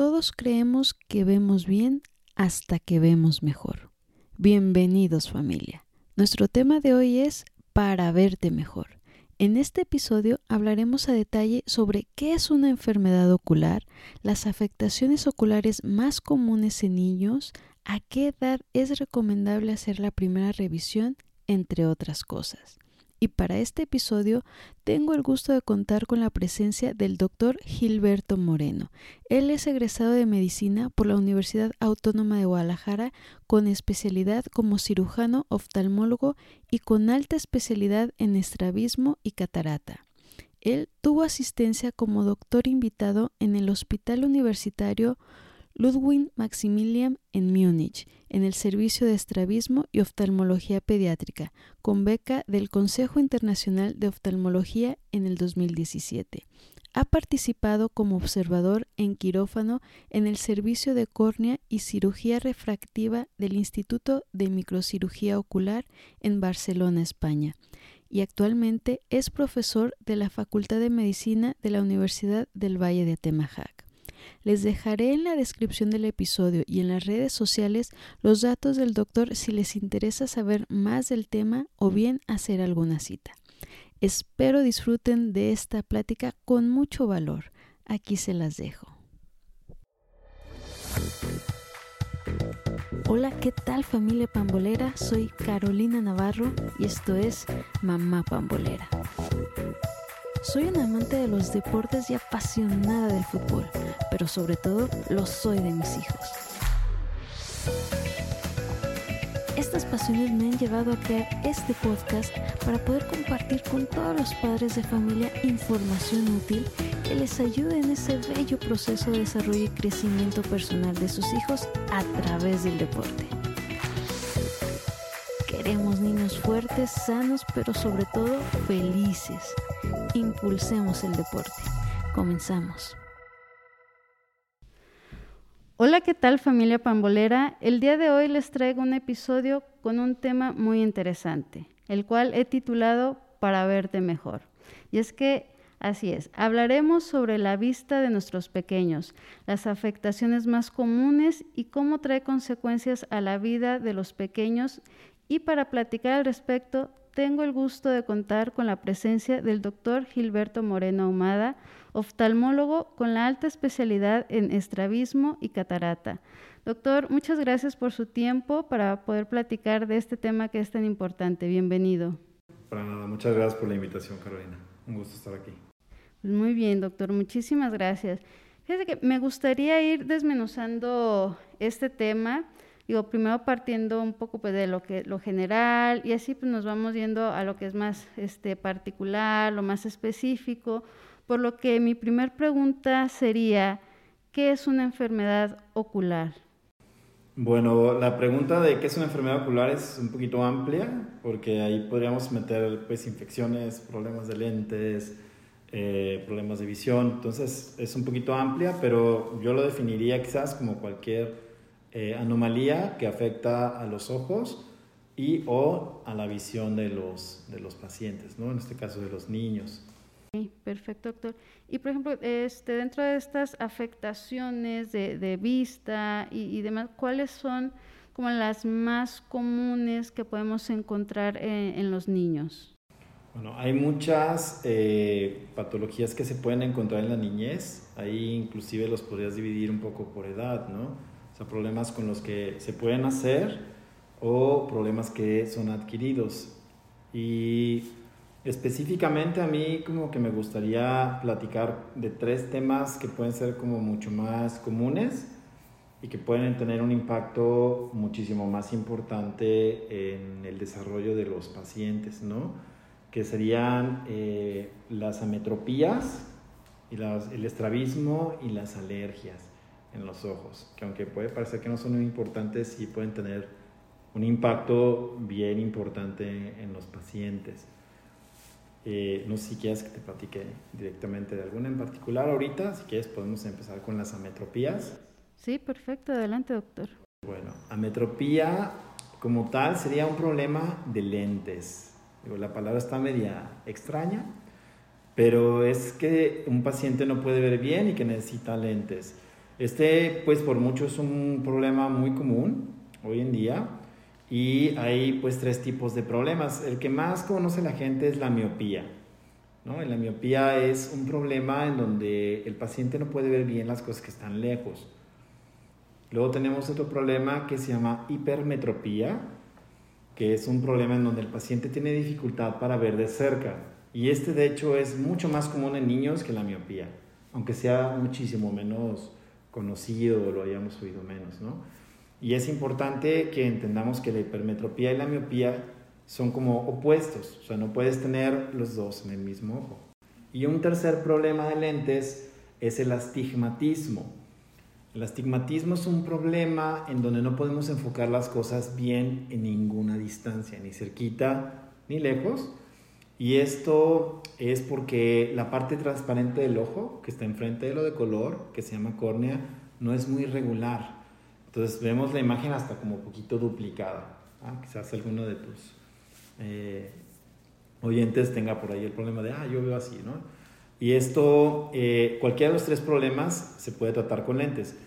Todos creemos que vemos bien hasta que vemos mejor. Bienvenidos familia. Nuestro tema de hoy es para verte mejor. En este episodio hablaremos a detalle sobre qué es una enfermedad ocular, las afectaciones oculares más comunes en niños, a qué edad es recomendable hacer la primera revisión, entre otras cosas y para este episodio tengo el gusto de contar con la presencia del doctor Gilberto Moreno. Él es egresado de medicina por la Universidad Autónoma de Guadalajara con especialidad como cirujano oftalmólogo y con alta especialidad en estrabismo y catarata. Él tuvo asistencia como doctor invitado en el Hospital Universitario Ludwig Maximilian en Múnich, en el Servicio de Estrabismo y Oftalmología Pediátrica, con beca del Consejo Internacional de Oftalmología en el 2017. Ha participado como observador en quirófano en el Servicio de Córnea y Cirugía Refractiva del Instituto de Microcirugía Ocular en Barcelona, España, y actualmente es profesor de la Facultad de Medicina de la Universidad del Valle de Atemajac. Les dejaré en la descripción del episodio y en las redes sociales los datos del doctor si les interesa saber más del tema o bien hacer alguna cita. Espero disfruten de esta plática con mucho valor. Aquí se las dejo. Hola, ¿qué tal familia pambolera? Soy Carolina Navarro y esto es Mamá Pambolera. Soy una amante de los deportes y apasionada del fútbol, pero sobre todo lo soy de mis hijos. Estas pasiones me han llevado a crear este podcast para poder compartir con todos los padres de familia información útil que les ayude en ese bello proceso de desarrollo y crecimiento personal de sus hijos a través del deporte. Queremos niños fuertes, sanos, pero sobre todo felices impulsemos el deporte. Comenzamos. Hola, ¿qué tal familia pambolera? El día de hoy les traigo un episodio con un tema muy interesante, el cual he titulado Para verte mejor. Y es que Así es, hablaremos sobre la vista de nuestros pequeños, las afectaciones más comunes y cómo trae consecuencias a la vida de los pequeños. Y para platicar al respecto, tengo el gusto de contar con la presencia del doctor Gilberto Moreno Ahumada, oftalmólogo con la alta especialidad en estrabismo y catarata. Doctor, muchas gracias por su tiempo para poder platicar de este tema que es tan importante. Bienvenido. Para nada, muchas gracias por la invitación, Carolina. Un gusto estar aquí. Muy bien, doctor, muchísimas gracias. Fíjese que me gustaría ir desmenuzando este tema digo, primero partiendo un poco pues, de lo, que, lo general y así pues, nos vamos yendo a lo que es más este, particular, lo más específico, por lo que mi primer pregunta sería, ¿qué es una enfermedad ocular? Bueno, la pregunta de qué es una enfermedad ocular es un poquito amplia, porque ahí podríamos meter pues, infecciones, problemas de lentes, eh, problemas de visión, entonces es un poquito amplia, pero yo lo definiría quizás como cualquier eh, anomalía que afecta a los ojos y o a la visión de los, de los pacientes, ¿no? en este caso de los niños. Sí, perfecto, doctor. Y por ejemplo, este, dentro de estas afectaciones de, de vista y, demás, ¿cuáles son como las más comunes que podemos encontrar en, los niños? Bueno, hay muchas eh, patologías que se pueden encontrar en la niñez. Ahí inclusive los podrías dividir un poco por edad, ¿no? Problemas con los que se pueden hacer o problemas que son adquiridos. Y específicamente a mí como que me gustaría platicar de tres temas que pueden ser como mucho más comunes y que pueden tener un impacto muchísimo más importante en el desarrollo de los pacientes, ¿no? Que serían eh, las ametropías, y el estrabismo y las alergias en los ojos, que aunque puede parecer que no son muy importantes, sí pueden tener un impacto bien importante en los pacientes. Eh, no sé si quieres que te platique directamente de alguna en particular ahorita, si quieres podemos empezar con las ametropías. Sí, perfecto, adelante doctor. Bueno, ametropía como tal sería un problema de lentes. Digo, la palabra está media extraña, pero es que un paciente no puede ver bien y que necesita lentes. Este, pues por mucho es un problema muy común hoy en día y hay pues tres tipos de problemas. El que más conoce la gente es la miopía. ¿no? La miopía es un problema en donde el paciente no puede ver bien las cosas que están lejos. Luego tenemos otro problema que se llama hipermetropía, que es un problema en donde el paciente tiene dificultad para ver de cerca. Y este de hecho es mucho más común en niños que la miopía, aunque sea muchísimo menos conocido o lo hayamos oído menos, ¿no? Y es importante que entendamos que la hipermetropía y la miopía son como opuestos, o sea, no puedes tener los dos en el mismo ojo. Y un tercer problema de lentes es el astigmatismo. El astigmatismo es un problema en donde no podemos enfocar las cosas bien en ninguna distancia, ni cerquita ni lejos. Y esto es porque la parte transparente del ojo, que está enfrente de lo de color, que se llama córnea, no es muy regular. Entonces vemos la imagen hasta como poquito duplicada. ¿ah? Quizás alguno de tus eh, oyentes tenga por ahí el problema de, ah, yo veo así, ¿no? Y esto, eh, cualquiera de los tres problemas se puede tratar con lentes.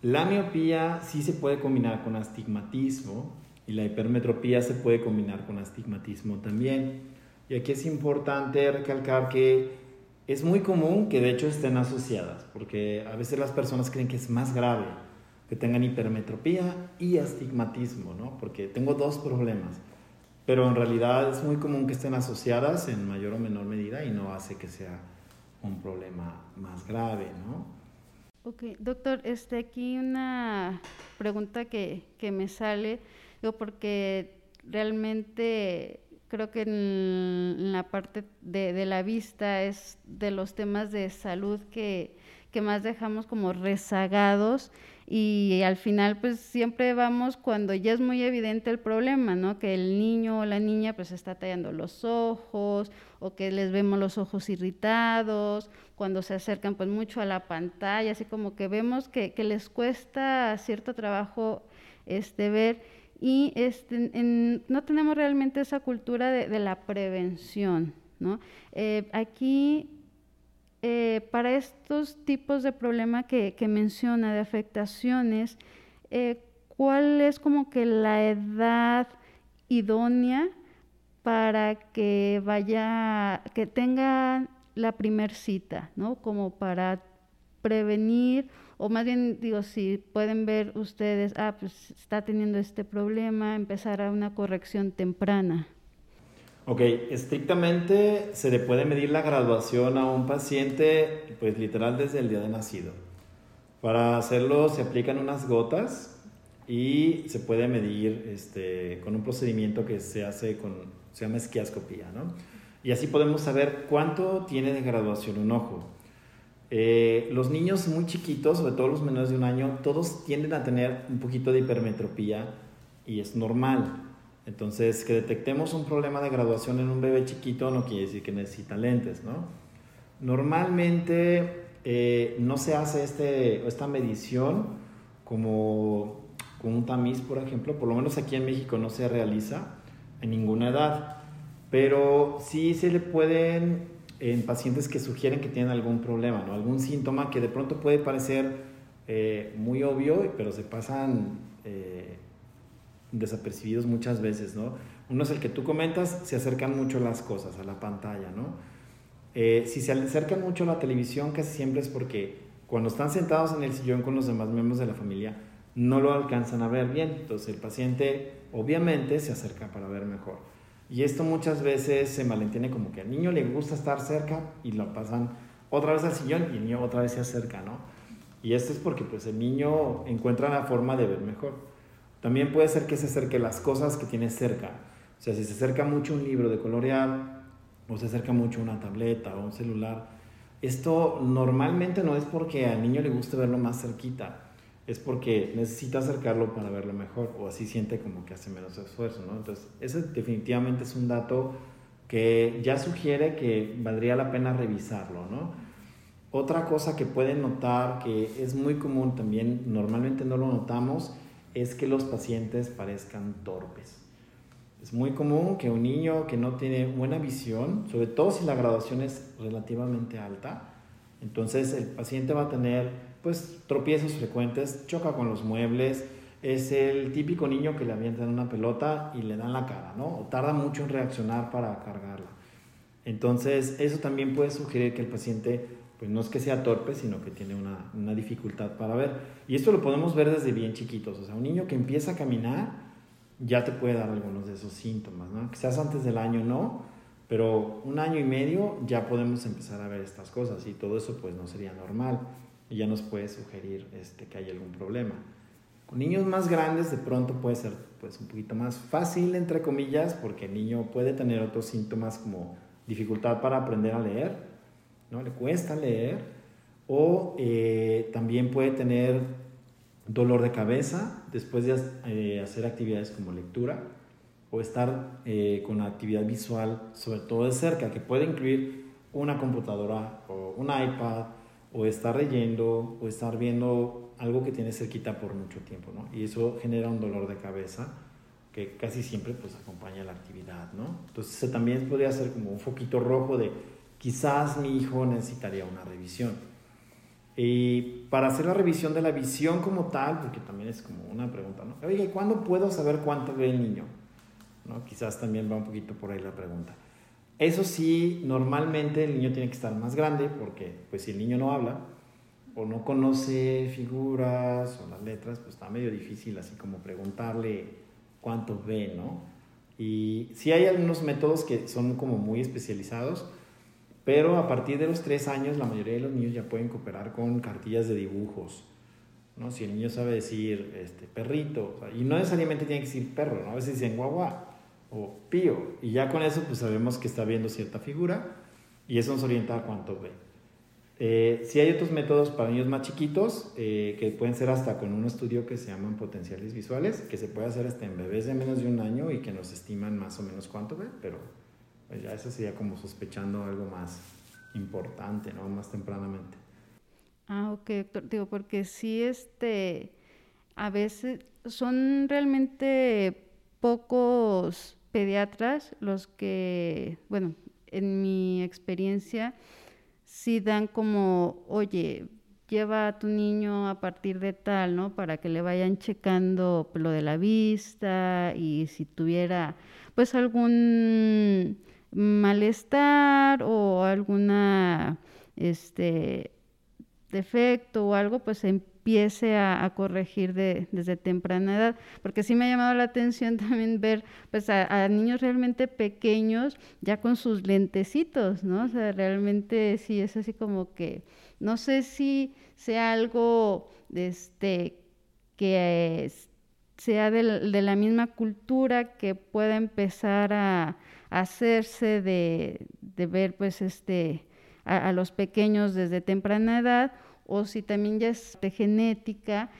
La miopía sí se puede combinar con astigmatismo y la hipermetropía se puede combinar con astigmatismo también. Y aquí es importante recalcar que es muy común que de hecho estén asociadas, porque a veces las personas creen que es más grave que tengan hipermetropía y astigmatismo, ¿no? Porque tengo dos problemas pero en realidad es muy común que estén asociadas en mayor o menor medida y no hace que sea un problema más grave, ¿no? Ok, doctor, este, aquí una pregunta que, que me sale, yo porque realmente creo que en la parte de, de, la vista es de los temas de salud que, que más dejamos como rezagados y al final pues siempre vamos cuando ya es muy evidente el problema, ¿no? Que el niño o la niña pues está tallando los ojos o que les vemos los ojos irritados, cuando se acercan pues mucho a la pantalla, así como que vemos que, que les cuesta cierto trabajo este, ver y este, no tenemos realmente esa cultura de, la prevención, ¿no? Eh, aquí eh, para estos tipos de problema que, menciona, de afectaciones, eh, ¿cuál es como que la edad idónea para que vaya, que tenga la primer cita, ¿no? Como para prevenir, o más bien digo, si pueden ver ustedes, ah, pues está teniendo este problema, empezar a una corrección temprana. Ok, estrictamente se le puede medir la graduación a un paciente, pues literal desde el día de nacido. Para hacerlo se aplican unas gotas y se puede medir este, con un procedimiento que se hace con, se llama esquiascopía, ¿no? Y así podemos saber cuánto tiene de graduación un ojo. Eh, los niños muy chiquitos, sobre todo los menores de un año, todos tienden a tener un poquito de hipermetropía y es normal. Entonces, que detectemos un problema de graduación en un bebé chiquito no quiere decir que necesita lentes, ¿no? Normalmente eh, no se hace este, esta medición como con un tamiz, por ejemplo, por lo menos aquí en México no se realiza en ninguna edad, pero sí se le pueden, en pacientes que sugieren que tienen algún problema, ¿no? algún síntoma que de pronto puede parecer eh, muy obvio, pero se pasan eh, desapercibidos muchas veces, ¿no? Uno es el que tú comentas, se acercan mucho las cosas a la pantalla, ¿no? Eh, si se acercan mucho a la televisión, casi siempre es porque cuando están sentados en el sillón con los demás miembros de la familia, no lo alcanzan a ver bien. Entonces el paciente obviamente se acerca para ver mejor. Y esto muchas veces se malentiende como que al niño le gusta estar cerca y lo pasan otra vez al sillón y el niño otra vez se acerca, ¿no? Y esto es porque pues el niño encuentra la forma de ver mejor. También puede ser que se acerque las cosas que tiene cerca. O sea, si se acerca mucho un libro de colorear o se acerca mucho una tableta o un celular, esto normalmente no es porque al niño le guste verlo más cerquita, es porque necesita acercarlo para verlo mejor o así siente como que hace menos esfuerzo. Entonces, ese definitivamente es un dato que ya sugiere que valdría la pena revisarlo. Otra cosa que pueden notar que es muy común también, normalmente no lo notamos, es que los pacientes parezcan torpes. Es muy común que un niño que no tiene buena visión, sobre todo si la graduación es relativamente alta, entonces el paciente va a tener pues tropiezos frecuentes, choca con los muebles, es el típico niño que le avientan una pelota y le dan la cara, ¿no? O tarda mucho en reaccionar para cargarla. Entonces, eso también puede sugerir que el paciente, pues no es que sea torpe, sino que tiene una, una dificultad para ver. Y esto lo podemos ver desde bien chiquitos. O sea, un niño que empieza a caminar ya te puede dar algunos de esos síntomas, ¿no? Quizás antes del año no, pero un año y medio ya podemos empezar a ver estas cosas y todo eso pues no sería normal y ya nos puede sugerir este, que hay algún problema. Con niños más grandes de pronto puede ser pues un poquito más fácil, entre comillas, porque el niño puede tener otros síntomas como dificultad para aprender a leer, ¿no? Le cuesta leer, o eh, también puede tener dolor de cabeza después de eh, hacer actividades como lectura, o estar eh, con actividad visual, sobre todo de cerca, que puede incluir una computadora o un iPad, o estar leyendo, o estar viendo algo que tiene cerquita por mucho tiempo, ¿no? Y eso genera un dolor de cabeza que casi siempre pues acompaña la actividad, ¿no? Entonces también podría ser como un foquito rojo de quizás mi hijo necesitaría una revisión. Y para hacer la revisión de la visión como tal, porque también es como una pregunta, ¿no? Oye, ¿cuándo puedo saber cuánto ve el niño? ¿No? Quizás también va un poquito por ahí la pregunta. Eso sí, normalmente el niño tiene que estar más grande porque pues si el niño no habla, o no conoce figuras o las letras, pues está medio difícil así como preguntarle cuánto ve, ¿no? Y sí hay algunos métodos que son como muy especializados, pero a partir de los tres años la mayoría de los niños ya pueden cooperar con cartillas de dibujos, ¿no? Si el niño sabe decir este, perrito, y no necesariamente tiene que decir perro, ¿no? A veces dicen guagua pío, y ya con eso pues sabemos que está viendo cierta figura y eso nos orienta a cuánto ve. Eh, si hay otros métodos para niños más chiquitos, eh, que pueden ser hasta con un estudio que se llaman potenciales visuales, que se puede hacer hasta en bebés de menos de un año y que nos estiman más o menos cuánto ve, pero pues ya eso sería como sospechando algo más importante, ¿no? Más tempranamente. Ah, ok, doctor. Digo, porque sí, este, a veces son realmente pocos pediatras los que, bueno, en mi experiencia, si dan como, oye, lleva a tu niño a partir de tal, ¿no? Para que le vayan checando lo de la vista y si tuviera pues algún malestar o alguna este defecto o algo, pues empiece a, corregir desde temprana edad, porque sí me ha llamado la atención también ver pues a, niños realmente pequeños ya con sus lentecitos, ¿no? O sea, realmente sí es así como que, no sé si sea algo este, que sea de la, misma cultura que pueda empezar a, hacerse de, ver pues este a, los pequeños desde temprana edad o si también ya es de genética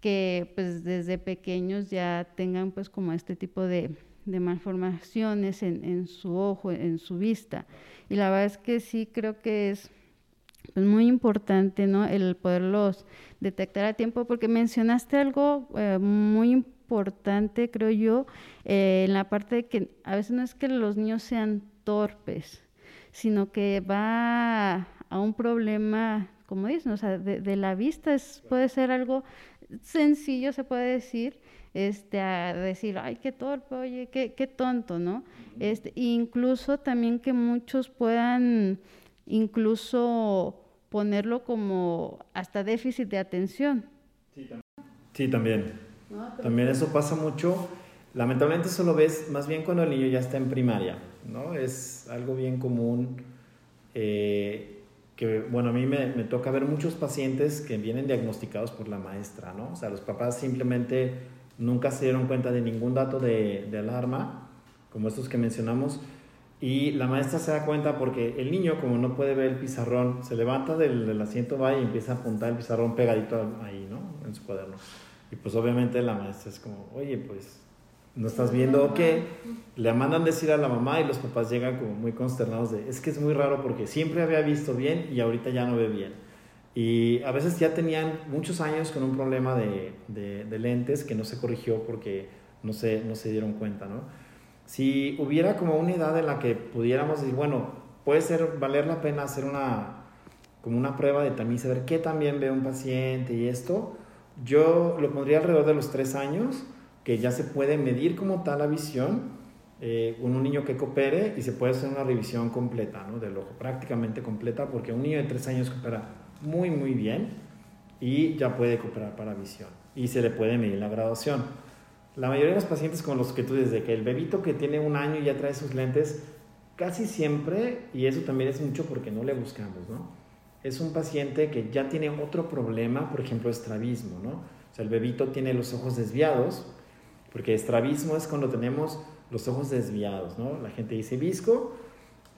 que pues desde pequeños ya tengan pues como este tipo de, malformaciones en, su ojo, en su vista. Y la verdad es que sí creo que es pues, muy importante, ¿no? El poderlos detectar a tiempo, porque mencionaste algo eh, muy importante, creo yo, eh, en la parte de que a veces no es que los niños sean torpes, sino que va a un problema como dicen, o sea, de, la vista es, puede ser algo sencillo, se puede decir, este, a decir, ay, qué torpe, oye, qué, qué tonto, ¿no? Este, incluso también que muchos puedan incluso ponerlo como hasta déficit de atención. Sí, también. también eso pasa mucho. Lamentablemente eso lo ves más bien cuando el niño ya está en primaria, ¿no? Es algo bien común. Eh, que, bueno, a mí me, me, toca ver muchos pacientes que vienen diagnosticados por la maestra, ¿no? O sea, los papás simplemente nunca se dieron cuenta de ningún dato de, de alarma, como estos que mencionamos, y la maestra se da cuenta porque el niño, como no puede ver el pizarrón, se levanta del, del asiento, va y empieza a apuntar el pizarrón pegadito ahí, ¿no? En su cuaderno. Y pues obviamente la maestra es como, oye, pues no estás viendo qué, le mandan decir a la mamá y los papás llegan como muy consternados de, es que es muy raro porque siempre había visto bien y ahorita ya no ve bien. Y a veces ya tenían muchos años con un problema de, de, lentes que no se corrigió porque no se, no se dieron cuenta, ¿no? Si hubiera como una edad en la que pudiéramos decir, bueno, puede ser, valer la pena hacer una como una prueba de también saber qué también ve un paciente y esto, yo lo pondría alrededor de los tres años, que ya se puede medir como tal la visión eh, con un niño que coopere y se puede hacer una revisión completa ¿no? del ojo, prácticamente completa, porque un niño de tres años coopera muy, muy bien y ya puede cooperar para visión y se le puede medir la graduación. La mayoría de los pacientes con los que tú desde que el bebito que tiene un año ya trae sus lentes, casi siempre, y eso también es mucho porque no le buscamos, ¿no? Es un paciente que ya tiene otro problema, por ejemplo, estrabismo, ¿no? O sea, el bebito tiene los ojos desviados, porque estrabismo es cuando tenemos los ojos desviados, ¿no? La gente dice visco,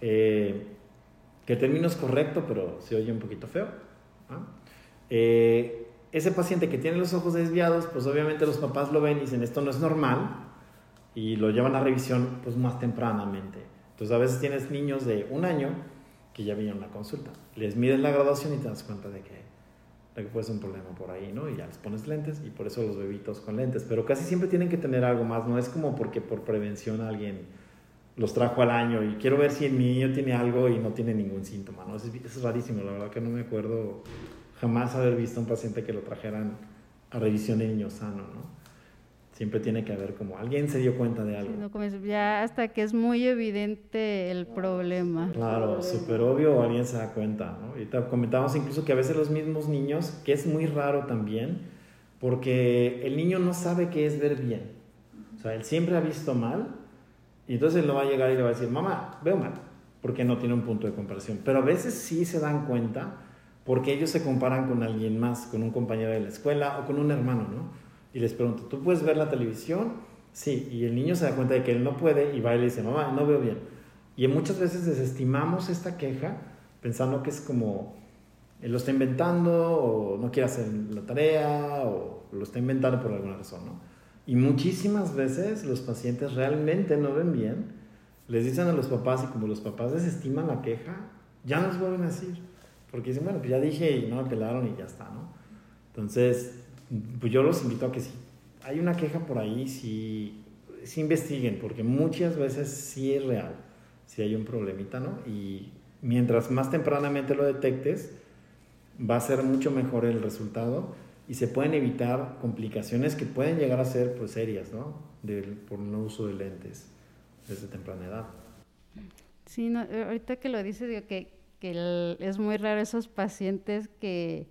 eh, que el término es correcto, pero se oye un poquito feo. Eh, ese paciente que tiene los ojos desviados, pues obviamente los papás lo ven y dicen, esto no es normal, y lo llevan a revisión pues más tempranamente. Entonces a veces tienes niños de un año que ya vienen a la consulta, les miden la graduación y te das cuenta de que, que puede ser un problema por ahí, ¿no? Y ya les pones lentes y por eso los bebitos con lentes, pero casi siempre tienen que tener algo más, no es como porque por prevención alguien los trajo al año y quiero ver si mi niño tiene algo y no tiene ningún síntoma, ¿no? es, es rarísimo, la verdad que no me acuerdo jamás haber visto a un paciente que lo trajeran a revisión de niño sano, ¿no? Siempre tiene que haber como alguien se dio cuenta de algo. ya hasta que es muy evidente el problema. Claro, súper obvio alguien se da cuenta, ¿no? Y te comentamos incluso que a veces los mismos niños, que es muy raro también, porque el niño no sabe qué es ver bien. O sea, él siempre ha visto mal y entonces él no va a llegar y le va a decir, mamá, veo mal, porque no tiene un punto de comparación. Pero a veces sí se dan cuenta porque ellos se comparan con alguien más, con un compañero de la escuela o con un hermano, ¿no? Y les pregunto, ¿tú puedes ver la televisión? Sí, y el niño se da cuenta de que él no puede y va y le dice, mamá, no veo bien. Y muchas veces desestimamos esta queja pensando que es como, él lo está inventando o no quiere hacer la tarea o lo está inventando por alguna razón, ¿no? Y muchísimas veces los pacientes realmente no ven bien, les dicen a los papás y como los papás desestiman la queja, ya nos vuelven a decir. Porque dicen, bueno, pues ya dije y no me pelaron y ya está, ¿no? Entonces, pues yo los invito a que si hay una queja por ahí, si, si investiguen, porque muchas veces sí es real, si hay un problemita, ¿no? Y mientras más tempranamente lo detectes, va a ser mucho mejor el resultado y se pueden evitar complicaciones que pueden llegar a ser pues serias, ¿no? por no uso de lentes desde temprana edad. Sí, no, ahorita que lo dices, digo que que es muy raro esos pacientes que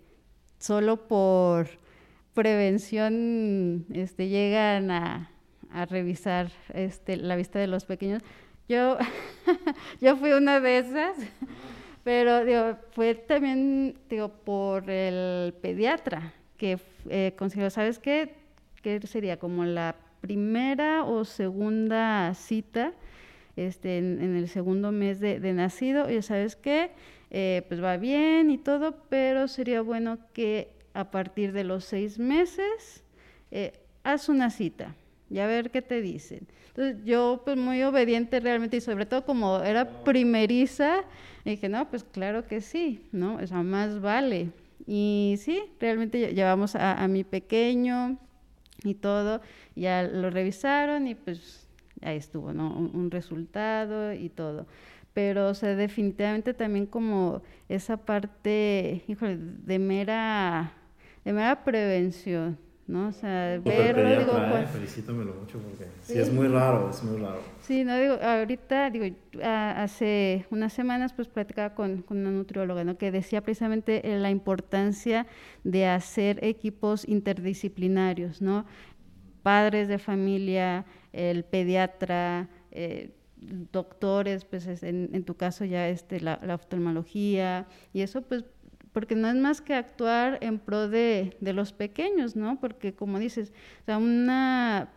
solo por prevención este, llegan a, revisar este, la vista de los pequeños. Yo, yo fui una de esas, pero digo, fue también digo, por el pediatra que eh, ¿sabes qué? ¿Qué sería? Como la primera o segunda cita este, en, el segundo mes de, nacido, y sabes qué, eh, pues va bien y todo, pero sería bueno que a partir de los seis meses eh, haz una cita y a ver qué te dicen. Entonces yo pues muy obediente realmente y sobre todo como era primeriza, dije, no, pues claro que sí, ¿no? O sea, más vale. Y sí, realmente llevamos a, a mi pequeño y todo, ya lo revisaron y pues ahí estuvo, ¿no? Un, resultado y todo. Pero, o sea, definitivamente también como esa parte, híjole, de mera, de mera prevención, ¿no? O sea, verlo, digo... Eh, felicítamelo mucho porque sí. es muy raro, es muy raro. Sí, no, digo, ahorita, digo, hace unas semanas pues platicaba con, con una nutrióloga, ¿no? Que decía precisamente la importancia de hacer equipos interdisciplinarios, ¿no? Padres de familia, el pediatra, eh, doctores, pues en, tu caso ya este, la, oftalmología, y eso pues porque no es más que actuar en pro de, los pequeños, ¿no? Porque como dices, o una,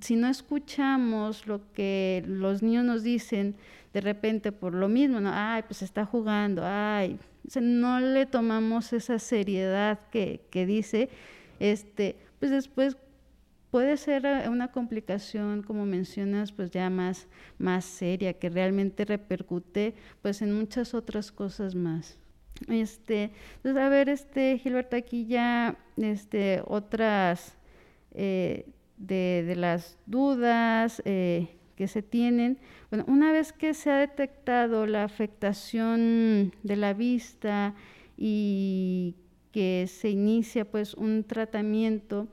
si no escuchamos lo que los niños nos dicen, de repente por lo mismo, ¿no? Ay, pues está jugando, ay, no le tomamos esa seriedad que, que dice, este, pues después puede ser eh, una complicación, como mencionas, pues ya más, más seria, que realmente repercute pues en muchas otras cosas más. Este, entonces, a ver, este, Gilberto, aquí ya este, otras eh, de, las dudas eh, que se tienen. Bueno, una vez que se ha detectado la afectación de la vista y que se inicia pues un tratamiento,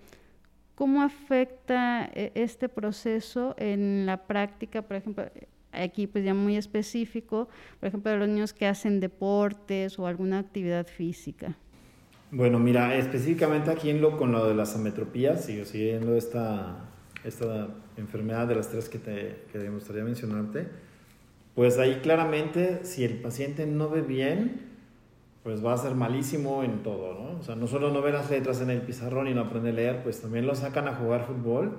¿cómo afecta eh, este proceso en la práctica, por ejemplo, aquí pues ya muy específico, por ejemplo, de los niños que hacen deportes o alguna actividad física? Bueno, mira, específicamente aquí en lo, con lo de las ametropías, sigo siguiendo esta, esta enfermedad de las tres que, te, que me gustaría mencionarte, pues ahí claramente si el paciente no ve bien, pues va a ser malísimo en todo, ¿no? O sea, no solo no ve las letras en el pizarrón y no aprende a leer, pues también lo sacan a jugar fútbol.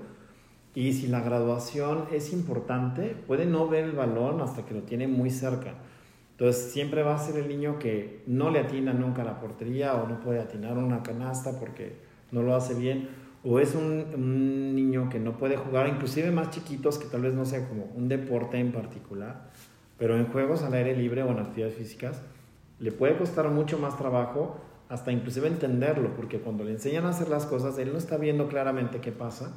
Y si la graduación es importante, puede no ver el balón hasta que lo tiene muy cerca. Entonces siempre va a ser el niño que no le atina nunca a la portería o no puede atinar una canasta porque no lo hace bien. O es un, un niño que no puede jugar, inclusive más chiquitos, que tal vez no sea como un deporte en particular pero en juegos al aire libre o en actividades físicas le puede costar mucho más trabajo hasta inclusive entenderlo, porque cuando le enseñan a hacer las cosas, él no está viendo claramente qué pasa,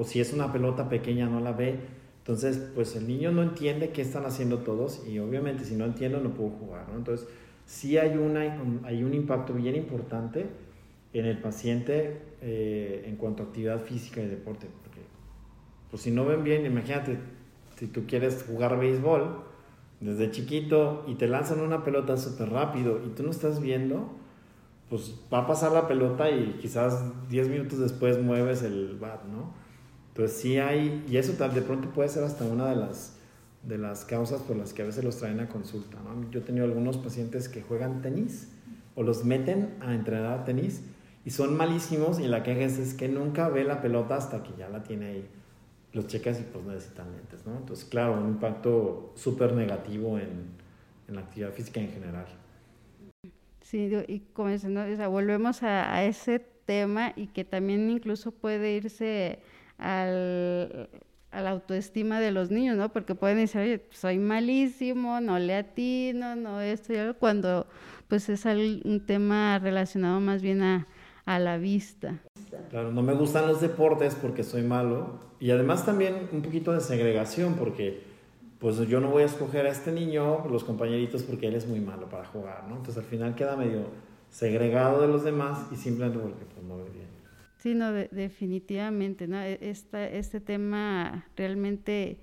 o si es una pelota pequeña no la ve. Entonces, pues el niño no entiende qué están haciendo todos y obviamente si no entiendo no puedo jugar. ¿no? Entonces, sí hay, una, hay un impacto bien importante en el paciente eh, en cuanto a actividad física y deporte, porque pues si no ven bien, imagínate, si tú quieres jugar béisbol, desde chiquito y te lanzan una pelota súper rápido y tú no estás viendo, pues va a pasar la pelota y quizás 10 minutos después mueves el bat, ¿no? Entonces sí hay, y eso de pronto puede ser hasta una de las, de las causas por las que a veces los traen a consulta, ¿no? Yo he tenido algunos pacientes que juegan tenis o los meten a entrenar a tenis y son malísimos y la queja es que nunca ve la pelota hasta que ya la tiene ahí los checas y pues necesitan lentes, ¿no? Entonces, claro, un impacto súper negativo en, en, la actividad física en general. Sí, y ¿no? o sea, volvemos a, a, ese tema y que también incluso puede irse al, a la autoestima de los niños, ¿no? Porque pueden decir, oye, soy malísimo, no le atino, no esto y algo, cuando pues es un tema relacionado más bien a, a la vista. Claro, no me gustan los deportes porque soy malo y además también un poquito de segregación porque pues yo no voy a escoger a este niño, los compañeritos, porque él es muy malo para jugar, ¿no? Entonces al final queda medio segregado de los demás y simplemente porque pues, no ve bien. Sí, no, definitivamente, ¿no? E, esta, este tema realmente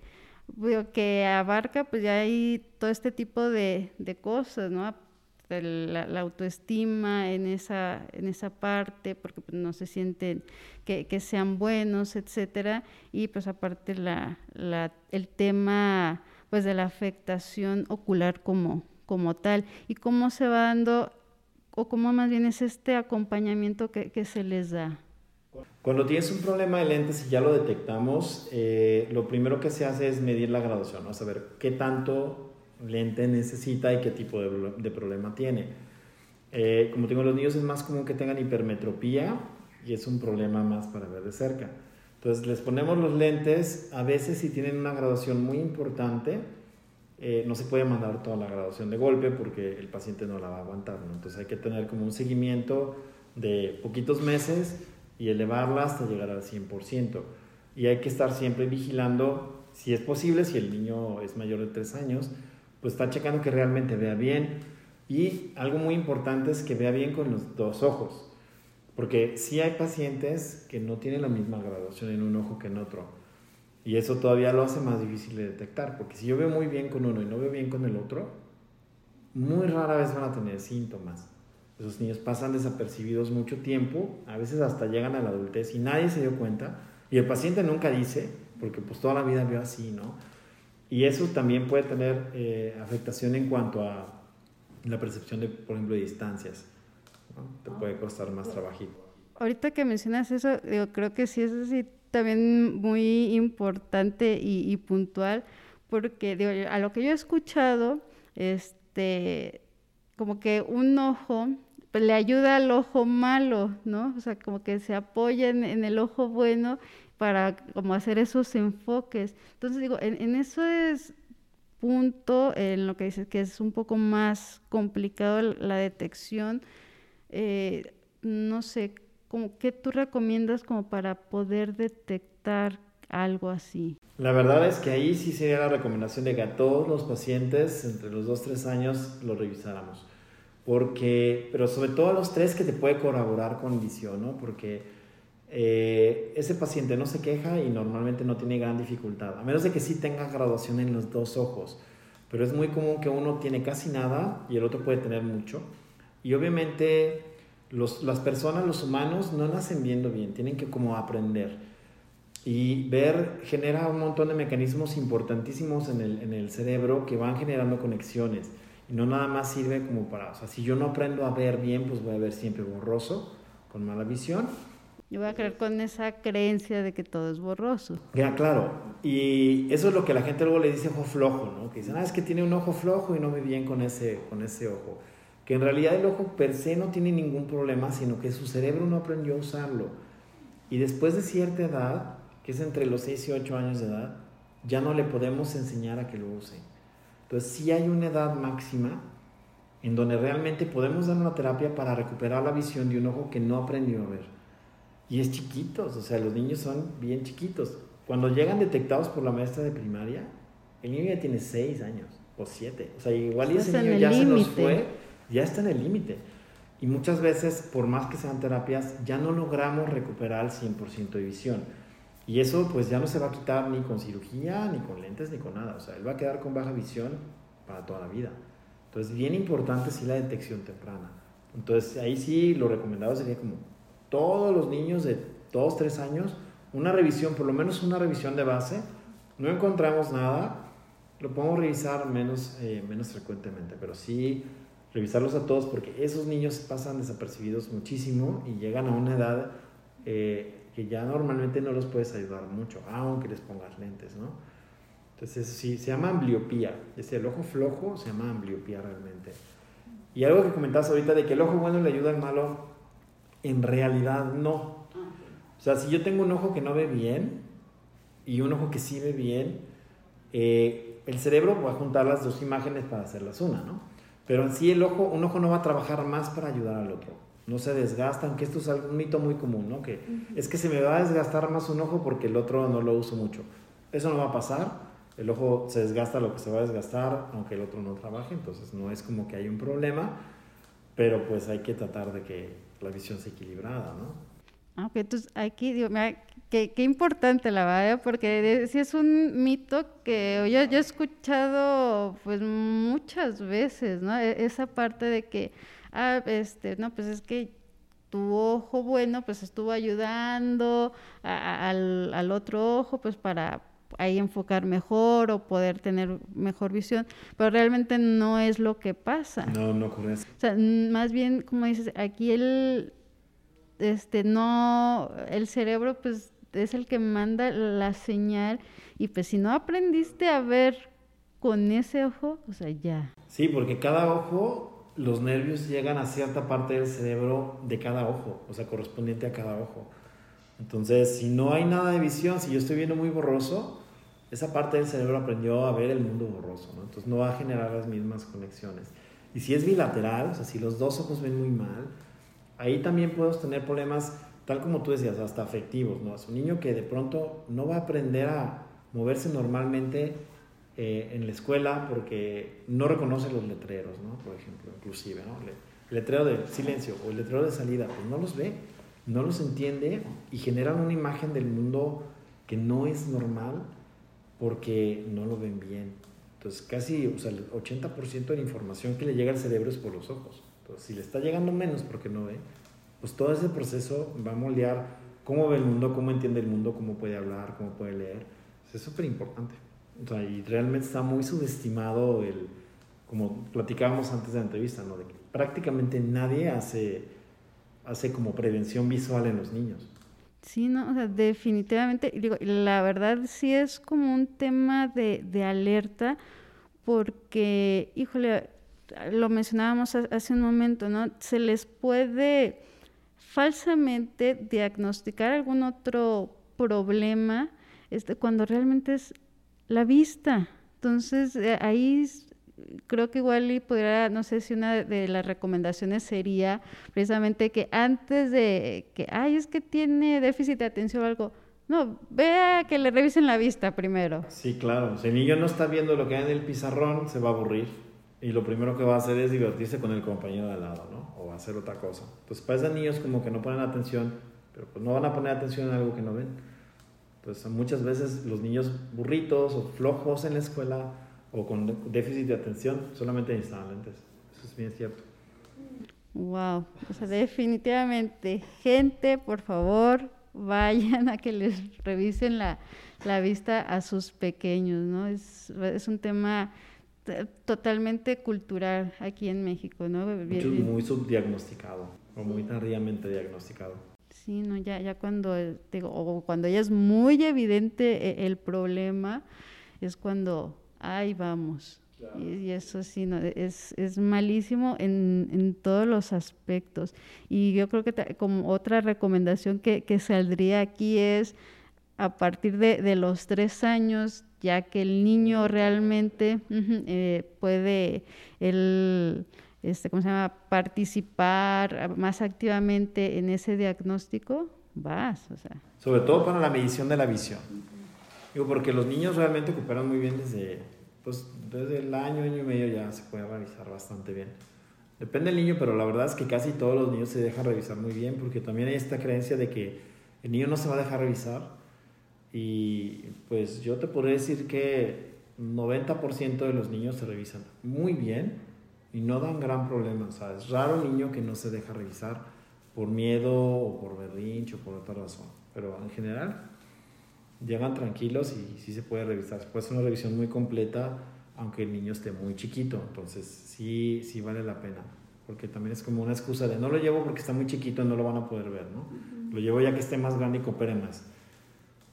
que abarca pues ya hay todo este tipo de, de cosas, ¿no? la, autoestima en esa, en esa parte, porque pues, no se sienten que, que, sean buenos, etcétera, y pues aparte la, la, el tema pues de la afectación ocular como, como tal, y cómo se va dando, o cómo más bien es este acompañamiento que, que se les da. Cuando tienes un problema de lentes y ya lo detectamos, eh, lo primero que se hace es medir la graduación, ¿no? saber qué tanto lente necesita y qué tipo de, de problema tiene. Eh, como tengo los niños es más común que tengan hipermetropía y es un problema más para ver de cerca. Entonces les ponemos los lentes, a veces si tienen una graduación muy importante, eh, no se puede mandar toda la graduación de golpe porque el paciente no la va a aguantar. Entonces hay que tener como un seguimiento de poquitos meses y elevarla hasta llegar al 100%. Y hay que estar siempre vigilando, si es posible, si el niño es mayor de 3 años, pues está checando que realmente vea bien. Y algo muy importante es que vea bien con los dos ojos, porque sí hay pacientes que no tienen la misma graduación en un ojo que en otro. Y eso todavía lo hace más difícil de detectar, porque si yo veo muy bien con uno y no veo bien con el otro, muy rara vez van a tener síntomas. Esos niños pasan desapercibidos mucho tiempo, a veces hasta llegan a la adultez y nadie se dio cuenta. Y el paciente nunca dice, porque pues toda la vida vio así, ¿no? Y eso también puede tener eh, afectación en cuanto a la percepción de, por ejemplo, de distancias. Te puede costar más trabajito. Ahorita que mencionas eso, digo, creo que sí es así también muy importante y, y puntual, porque digo, a lo que yo he escuchado, este, como que un ojo pues, le ayuda al ojo malo, ¿no? O sea, como que se apoya en, en el ojo bueno para como hacer esos enfoques. Entonces digo, en, en ese punto, en lo que dices que es un poco más complicado la detección, eh, no sé, ¿qué tú recomiendas como para poder detectar algo así? La verdad es que ahí sí sería la recomendación de que a todos los pacientes entre los 2 3 años lo revisáramos. Porque, pero sobre todo a los tres que te puede colaborar con visión, ¿no? Porque eh, ese paciente no se queja y normalmente no tiene gran dificultad, a menos de que sí tenga graduación en los dos ojos, pero es muy común que uno tiene casi nada y el otro puede tener mucho. Y obviamente los, las personas, los humanos, no nacen viendo bien, tienen que como aprender. Y ver genera un montón de mecanismos importantísimos en el, en el cerebro que van generando conexiones. Y no nada más sirve como para, o sea, si yo no aprendo a ver bien, pues voy a ver siempre borroso, con mala visión. Yo voy a creer con esa creencia de que todo es borroso. Ya, claro. Y eso es lo que la gente luego le dice ojo flojo, ¿no? Que dicen, ah, es que tiene un ojo flojo y no ve bien con ese, con ese ojo. Que en realidad el ojo per se no tiene ningún problema, sino que su cerebro no aprendió a usarlo. Y después de cierta edad, que es entre los 6 y 8 años de edad, ya no le podemos enseñar a que lo use. Entonces sí hay una edad máxima en donde realmente podemos dar una terapia para recuperar la visión de un ojo que no aprendió a ver. Y es chiquitos, o sea, los niños son bien chiquitos. Cuando llegan detectados por la maestra de primaria, el niño ya tiene 6 años o 7. O sea, igual y ese niño ya se nos fue, ya está en el límite. Y muchas veces, por más que sean terapias, ya no logramos recuperar el 100% de visión. Y eso pues ya no se va a quitar ni con cirugía, ni con lentes, ni con nada. O sea, él va a quedar con baja visión para toda la vida. Entonces, bien importante sí la detección temprana. Entonces, ahí sí lo recomendado sería como todos los niños de 2, 3 años, una revisión, por lo menos una revisión de base. No encontramos nada, lo podemos revisar menos, eh, menos frecuentemente, pero sí revisarlos a todos porque esos niños pasan desapercibidos muchísimo y llegan a una edad eh, que ya normalmente no los puedes ayudar mucho, aunque les pongas lentes, ¿no? Entonces, sí, se llama ambliopía. Es el ojo flojo se llama ambliopía realmente. Y algo que comentabas ahorita de que el ojo bueno le ayuda al malo, en realidad no. O sea, si yo tengo un ojo que no ve bien y un ojo que sí ve bien, eh, el cerebro va a juntar las dos imágenes para hacerlas una, ¿no? Pero en sí el ojo, un ojo no va a trabajar más para ayudar al otro no se desgastan, que esto es un mito muy común, ¿no? Que es que se me va a desgastar más un ojo porque el otro no lo uso mucho. Eso no va a pasar, el ojo se desgasta lo que se va a desgastar, aunque el otro no trabaje, entonces no es como que hay un problema, pero pues hay que tratar de que la visión sea equilibrada, ¿no? Ah, ok, entonces aquí, digo, mira, qué, qué importante la verdad, porque sí es un mito que yo, yo he escuchado pues muchas veces, ¿no? E, esa parte de que ah, este, no, pues es que tu ojo bueno, pues estuvo ayudando al, al, otro ojo, pues para ahí enfocar mejor o poder tener mejor visión, pero realmente no es lo que pasa. No, no ocurre eso. O sea, más bien, como dices, aquí el, este, no, el cerebro, pues es el que manda la señal y pues si no aprendiste a ver con ese ojo, o sea, ya. Sí, porque cada ojo los nervios llegan a cierta parte del cerebro de cada ojo, o sea, correspondiente a cada ojo. Entonces, si no hay nada de visión, si yo estoy viendo muy borroso, esa parte del cerebro aprendió a ver el mundo borroso, ¿no? Entonces no va a generar las mismas conexiones. Y si es bilateral, o sea, si los dos ojos ven muy mal, ahí también podemos tener problemas, tal como tú decías, hasta afectivos, ¿no? Es un niño que de pronto no va a aprender a moverse normalmente eh, en la escuela porque no reconoce los letreros, ¿no? Por ejemplo, inclusive, ¿no? El letrero de silencio o el letrero de salida, pues no los ve, no los entiende y generan una imagen del mundo que no es normal porque no lo ven bien. Entonces, casi o sea, el 80% de la información que le llega al cerebro es por los ojos. Entonces, si le está llegando menos porque no ve, pues todo ese proceso va a moldear cómo ve el mundo, cómo entiende el mundo, cómo puede hablar, cómo puede leer. es súper importante y realmente está muy subestimado el, como platicábamos antes de la entrevista, ¿no? De que prácticamente nadie hace, hace como prevención visual en los niños. Sí, no, o sea, definitivamente, digo, la verdad sí es como un tema de, de alerta, porque, híjole, lo mencionábamos hace un momento, ¿no? Se les puede falsamente diagnosticar algún otro problema este, cuando realmente es la vista. Entonces, eh, ahí creo que igual podría, no sé si una de las recomendaciones sería precisamente que antes de que, ay, es que tiene déficit de atención o algo, no, vea que le revisen la vista primero. Sí, claro. Si el niño no está viendo lo que hay en el pizarrón, se va a aburrir. y lo primero que va a hacer es divertirse con el compañero de lado, ¿no? O hacer otra cosa. Entonces, para esos niños como que no ponen atención, pero pues no van a poner atención en algo que no ven. Entonces, muchas veces los niños burritos o flojos en la escuela o con déficit de atención solamente necesitan lentes. Eso es bien cierto. Wow, o sea, definitivamente, gente, por favor, vayan a que les revisen la, la vista a sus pequeños, ¿no? Es, es un tema totalmente cultural aquí en México, ¿no? muy subdiagnosticado o muy tardíamente diagnosticado. Sí, no, ya, ya cuando digo, o cuando ya es muy evidente e, el problema, es cuando, ay, vamos. Y, eso sí, no, es, es malísimo en, en, todos los aspectos. Y yo creo que como otra recomendación que, que saldría aquí es a partir de, de los tres años ya que el niño realmente eh, puede el, este, ¿cómo se llama? participar más activamente en ese diagnóstico, vas. O sea. Sobre todo para la medición de la visión. Digo, porque los niños realmente ocuparon muy bien desde, pues, desde el año, año y medio ya se puede revisar bastante bien. Depende del niño, pero la verdad es que casi todos los niños se dejan revisar muy bien, porque también hay esta creencia de que el niño no se va a dejar revisar y pues yo te podría decir que 90% de los niños se revisan muy bien y no dan gran problema. O sea, es raro el niño que no se deja revisar por miedo o por berrinche o por otra razón. Pero en general llegan tranquilos y sí se puede revisar. Puede hacer una revisión muy completa aunque el niño esté muy chiquito. Entonces sí, sí vale la pena. Porque también es como una excusa de no lo llevo porque está muy chiquito y no lo van a poder ver, ¿no? Lo llevo ya que esté más grande y coopere más.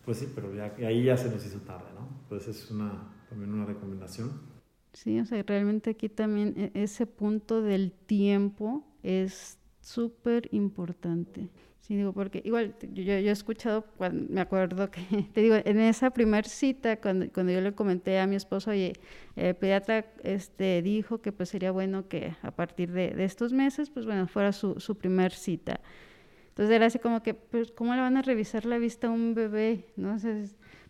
Pues sí, pero ya, ahí ya se nos hizo tarde, ¿no? Pues es una, también una recomendación. Sí, o sea, realmente aquí también e, ese punto del tiempo es súper importante. Sí, digo, porque igual yo, yo, he escuchado, me acuerdo que, te digo, en esa primer cita, cuando, cuando yo le comenté a mi esposo, oye, el pediatra este, dijo que pues sería bueno que a partir de, de estos meses, pues bueno, fuera su, su primer cita. Entonces era así como que, pues, ¿cómo le van a revisar la vista a un bebé? ¿No?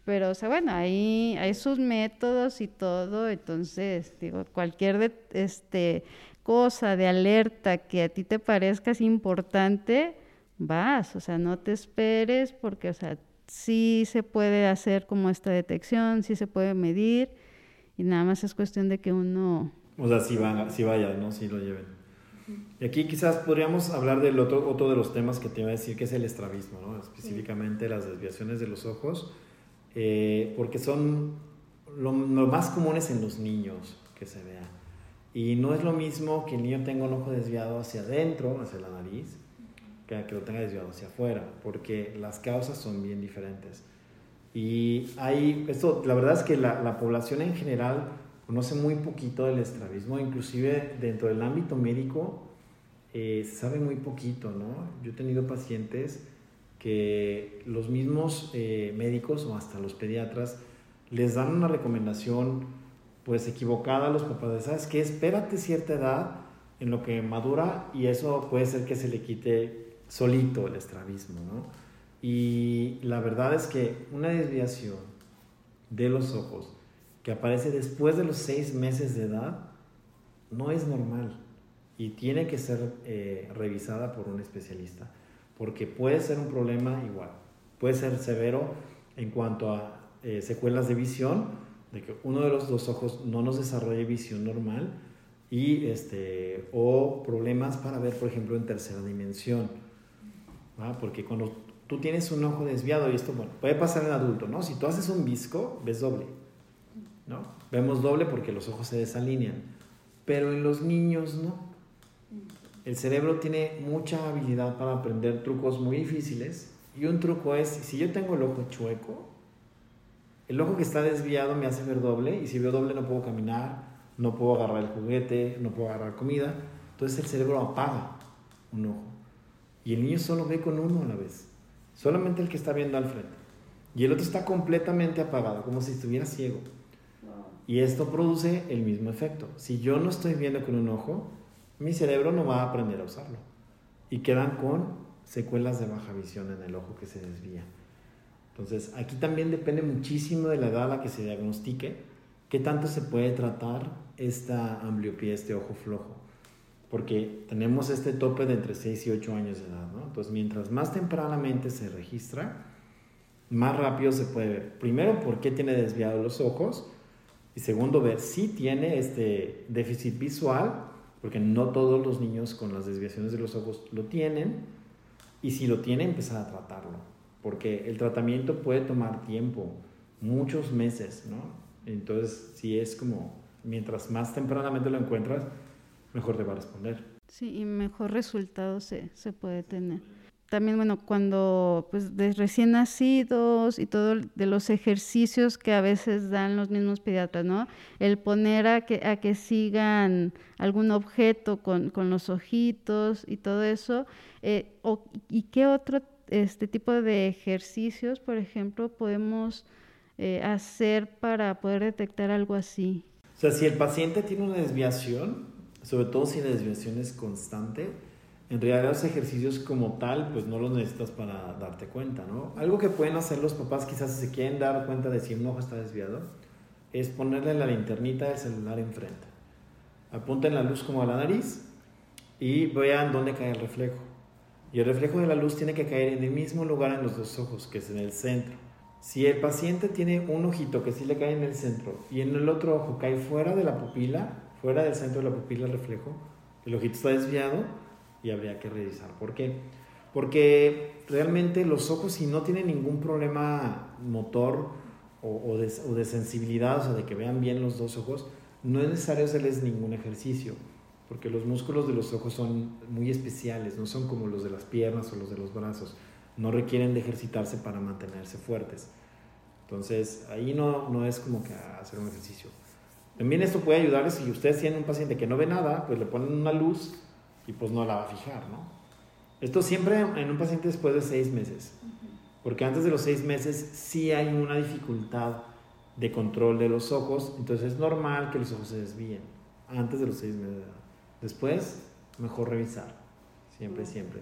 Pero, o sea, bueno, ahí hay sus métodos y todo, entonces, digo, cualquier este, cosa de alerta que a ti te parezca importante, vas, o sea, no te esperes porque, o sea, sí se puede hacer como esta detección, sí se puede medir y nada más es cuestión de que uno... O sea, si, van, si vaya, ¿no? Si lo lleven. Y aquí quizás podríamos hablar del otro, otro de los temas que te iba a decir, que es el estrabismo, ¿no? específicamente las desviaciones de los ojos, eh, porque son lo, más comunes en los niños que se vean. Y no es lo mismo que el niño tenga un ojo desviado hacia adentro, hacia la nariz, que que lo tenga desviado hacia afuera, porque las causas son bien diferentes. Y hay, esto, la verdad es que la, la población en general conoce muy poquito del estrabismo, inclusive dentro del ámbito médico eh, se sabe muy poquito, ¿no? Yo he tenido pacientes que los mismos eh, médicos o hasta los pediatras les dan una recomendación pues equivocada a los papás de, ¿sabes qué? Espérate cierta edad en lo que madura y eso puede ser que se le quite solito el estrabismo, ¿no? Y la verdad es que una desviación de los ojos que aparece después de los seis meses de edad no es normal y tiene que ser eh, revisada por un especialista, porque puede ser un problema igual, puede ser severo en cuanto a eh, secuelas de visión, de que uno de los dos ojos no nos desarrolle visión normal, y este, o problemas para ver, por ejemplo, en tercera dimensión, porque cuando tú tienes un ojo desviado, y esto bueno, puede pasar en adulto, ¿no? Si tú haces un visco, ves doble ¿no? Vemos doble porque los ojos se desalinean, pero en los niños no. El cerebro tiene mucha habilidad para aprender trucos muy difíciles. Y un truco es, si yo tengo el ojo chueco, el ojo que está desviado me hace ver doble y si veo doble no puedo caminar, no puedo agarrar el juguete, no puedo agarrar comida, entonces el cerebro apaga un ojo. Y el niño solo ve con uno a la vez, solamente el que está viendo al frente. Y el otro está completamente apagado, como si estuviera ciego. Y esto produce el mismo efecto. Si yo no estoy viendo con un ojo, mi cerebro no va a aprender a usarlo. Y quedan con secuelas de baja visión en el ojo que se desvía. Entonces, aquí también depende muchísimo de la edad a la que se diagnostique ¿qué tanto se puede tratar esta ambliopía, este ojo flojo? Porque tenemos este tope de entre 6 y 8 años de edad. Entonces, mientras más tempranamente se registra, más rápido se puede ver. Primero, por qué tiene desviados los ojos. Y segundo, ver si tiene este déficit visual, porque no todos los niños con las desviaciones de los ojos lo tienen. Y si lo tiene, empezar a tratarlo. Porque el tratamiento puede tomar tiempo, muchos meses, ¿no? Entonces, si es como, mientras más tempranamente lo encuentras, mejor te va a responder. Sí, y mejor resultado se, se puede tener también, bueno, cuando pues de recién nacidos y todo de los ejercicios que a veces dan los mismos pediatras, ¿no? El poner a que, a que sigan algún objeto con, con los ojitos y todo eso. Eh, ¿Y qué otro este tipo de ejercicios, por ejemplo, podemos eh, hacer para poder detectar algo así? O sea, si el paciente tiene una desviación, sobre todo si la desviación es constante, en realidad los ejercicios como tal, pues no los necesitas para darte cuenta, ¿no? Algo que pueden hacer los papás quizás si se quieren dar cuenta de si un ojo está desviado, es ponerle la linternita del celular enfrente. Apunten la luz como a la nariz y vean dónde cae el reflejo. Y el reflejo de la luz tiene que caer en el mismo lugar en los dos ojos, que es en el centro. Si el paciente tiene un ojito que sí le cae en el centro y en el otro ojo cae fuera de la pupila, fuera del centro de la pupila el reflejo, el ojito está desviado, y habría que revisar. ¿Por qué? Porque realmente los ojos, si no tienen ningún problema motor o, de, sensibilidad, o sea, de que vean bien los dos ojos, no es necesario hacerles ningún ejercicio, porque los músculos de los ojos son muy especiales, no son como los de las piernas o los de los brazos, no requieren de ejercitarse para mantenerse fuertes. Entonces, ahí no, no es como que hacer un ejercicio. También esto puede ayudarles si ustedes tienen un paciente que no ve nada, pues le ponen una luz y pues no la va a fijar, ¿no? Esto siempre en un paciente después de seis meses, porque antes de los seis meses sí hay una dificultad de control de los ojos, entonces es normal que los ojos se desvíen antes de los seis meses de edad. Después, mejor revisar, siempre, siempre.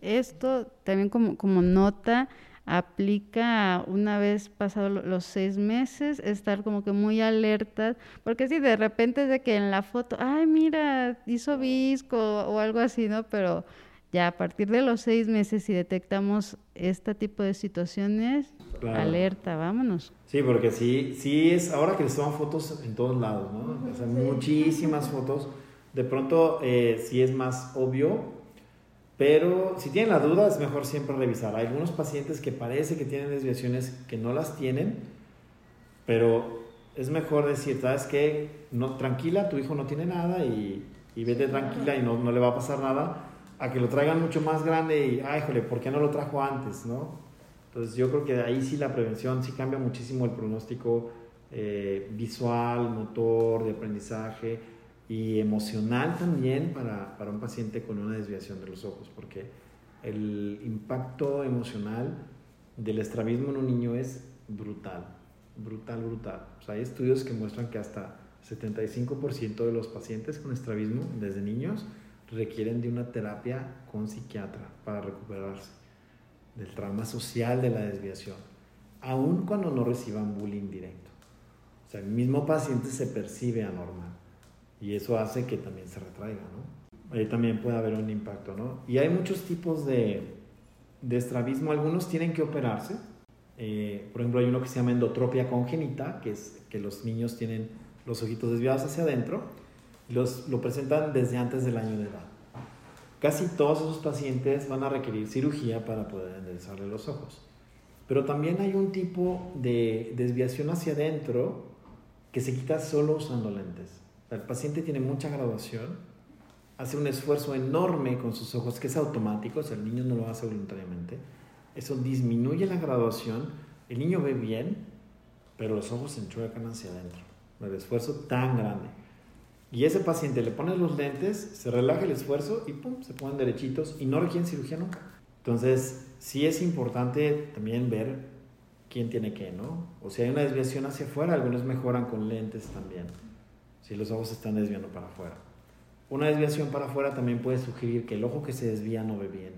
Esto también como, como nota, aplica una vez pasados los seis meses, estar como que muy alerta, porque si de repente es de que en la foto, ay, mira, hizo visco o algo así, ¿no? Pero ya a partir de los seis meses, si detectamos este tipo de situaciones, alerta, vámonos. Sí, porque sí, sí es, ahora que les toman fotos en todos lados, ¿no? O sea, muchísimas fotos. De pronto, eh, sí es más obvio pero si tienen la duda, es mejor siempre revisar. Hay algunos pacientes que parece que tienen desviaciones que no las tienen, pero es mejor decir, ¿sabes qué? No, tranquila, tu hijo no tiene nada y, y vete tranquila y no, no, le va a pasar nada, a que lo traigan mucho más grande y, ay, jole, ¿por qué no lo trajo antes? ¿no? Entonces yo creo que ahí sí la prevención sí cambia muchísimo el pronóstico eh, visual, motor, de aprendizaje y emocional también para, para, un paciente con una desviación de los ojos, porque el impacto emocional del estrabismo en un niño es brutal, brutal, brutal. O hay estudios que muestran que hasta 75% de los pacientes con estrabismo desde niños requieren de una terapia con psiquiatra para recuperarse del trauma social de la desviación, aun cuando no reciban bullying directo. O sea, el mismo paciente se percibe anormal y eso hace que también se retraiga, ¿no? Ahí también puede haber un impacto, ¿no? Y hay muchos tipos de, de estrabismo, algunos tienen que operarse. Eh, por ejemplo, hay uno que se llama endotropia congénita, que es que los niños tienen los ojitos desviados hacia adentro, los, lo presentan desde antes del año de edad. Casi todos esos pacientes van a requerir cirugía para poder enderezarle los ojos. Pero también hay un tipo de desviación hacia adentro que se quita solo usando lentes el paciente tiene mucha graduación, hace un esfuerzo enorme con sus ojos, que es automático, o sea, el niño no lo hace voluntariamente. Eso disminuye la graduación, el niño ve bien, pero los ojos se enchuecan hacia adentro. El esfuerzo tan grande. Y ese paciente le pone los lentes, se relaja el esfuerzo y pum, se ponen derechitos y no requieren cirugía nunca. Entonces, sí es importante también ver quién tiene qué, ¿no? O si hay una desviación hacia afuera, algunos mejoran con lentes también si los ojos están desviando para afuera. Una desviación para afuera también puede sugerir que el ojo que se desvía no ve bien.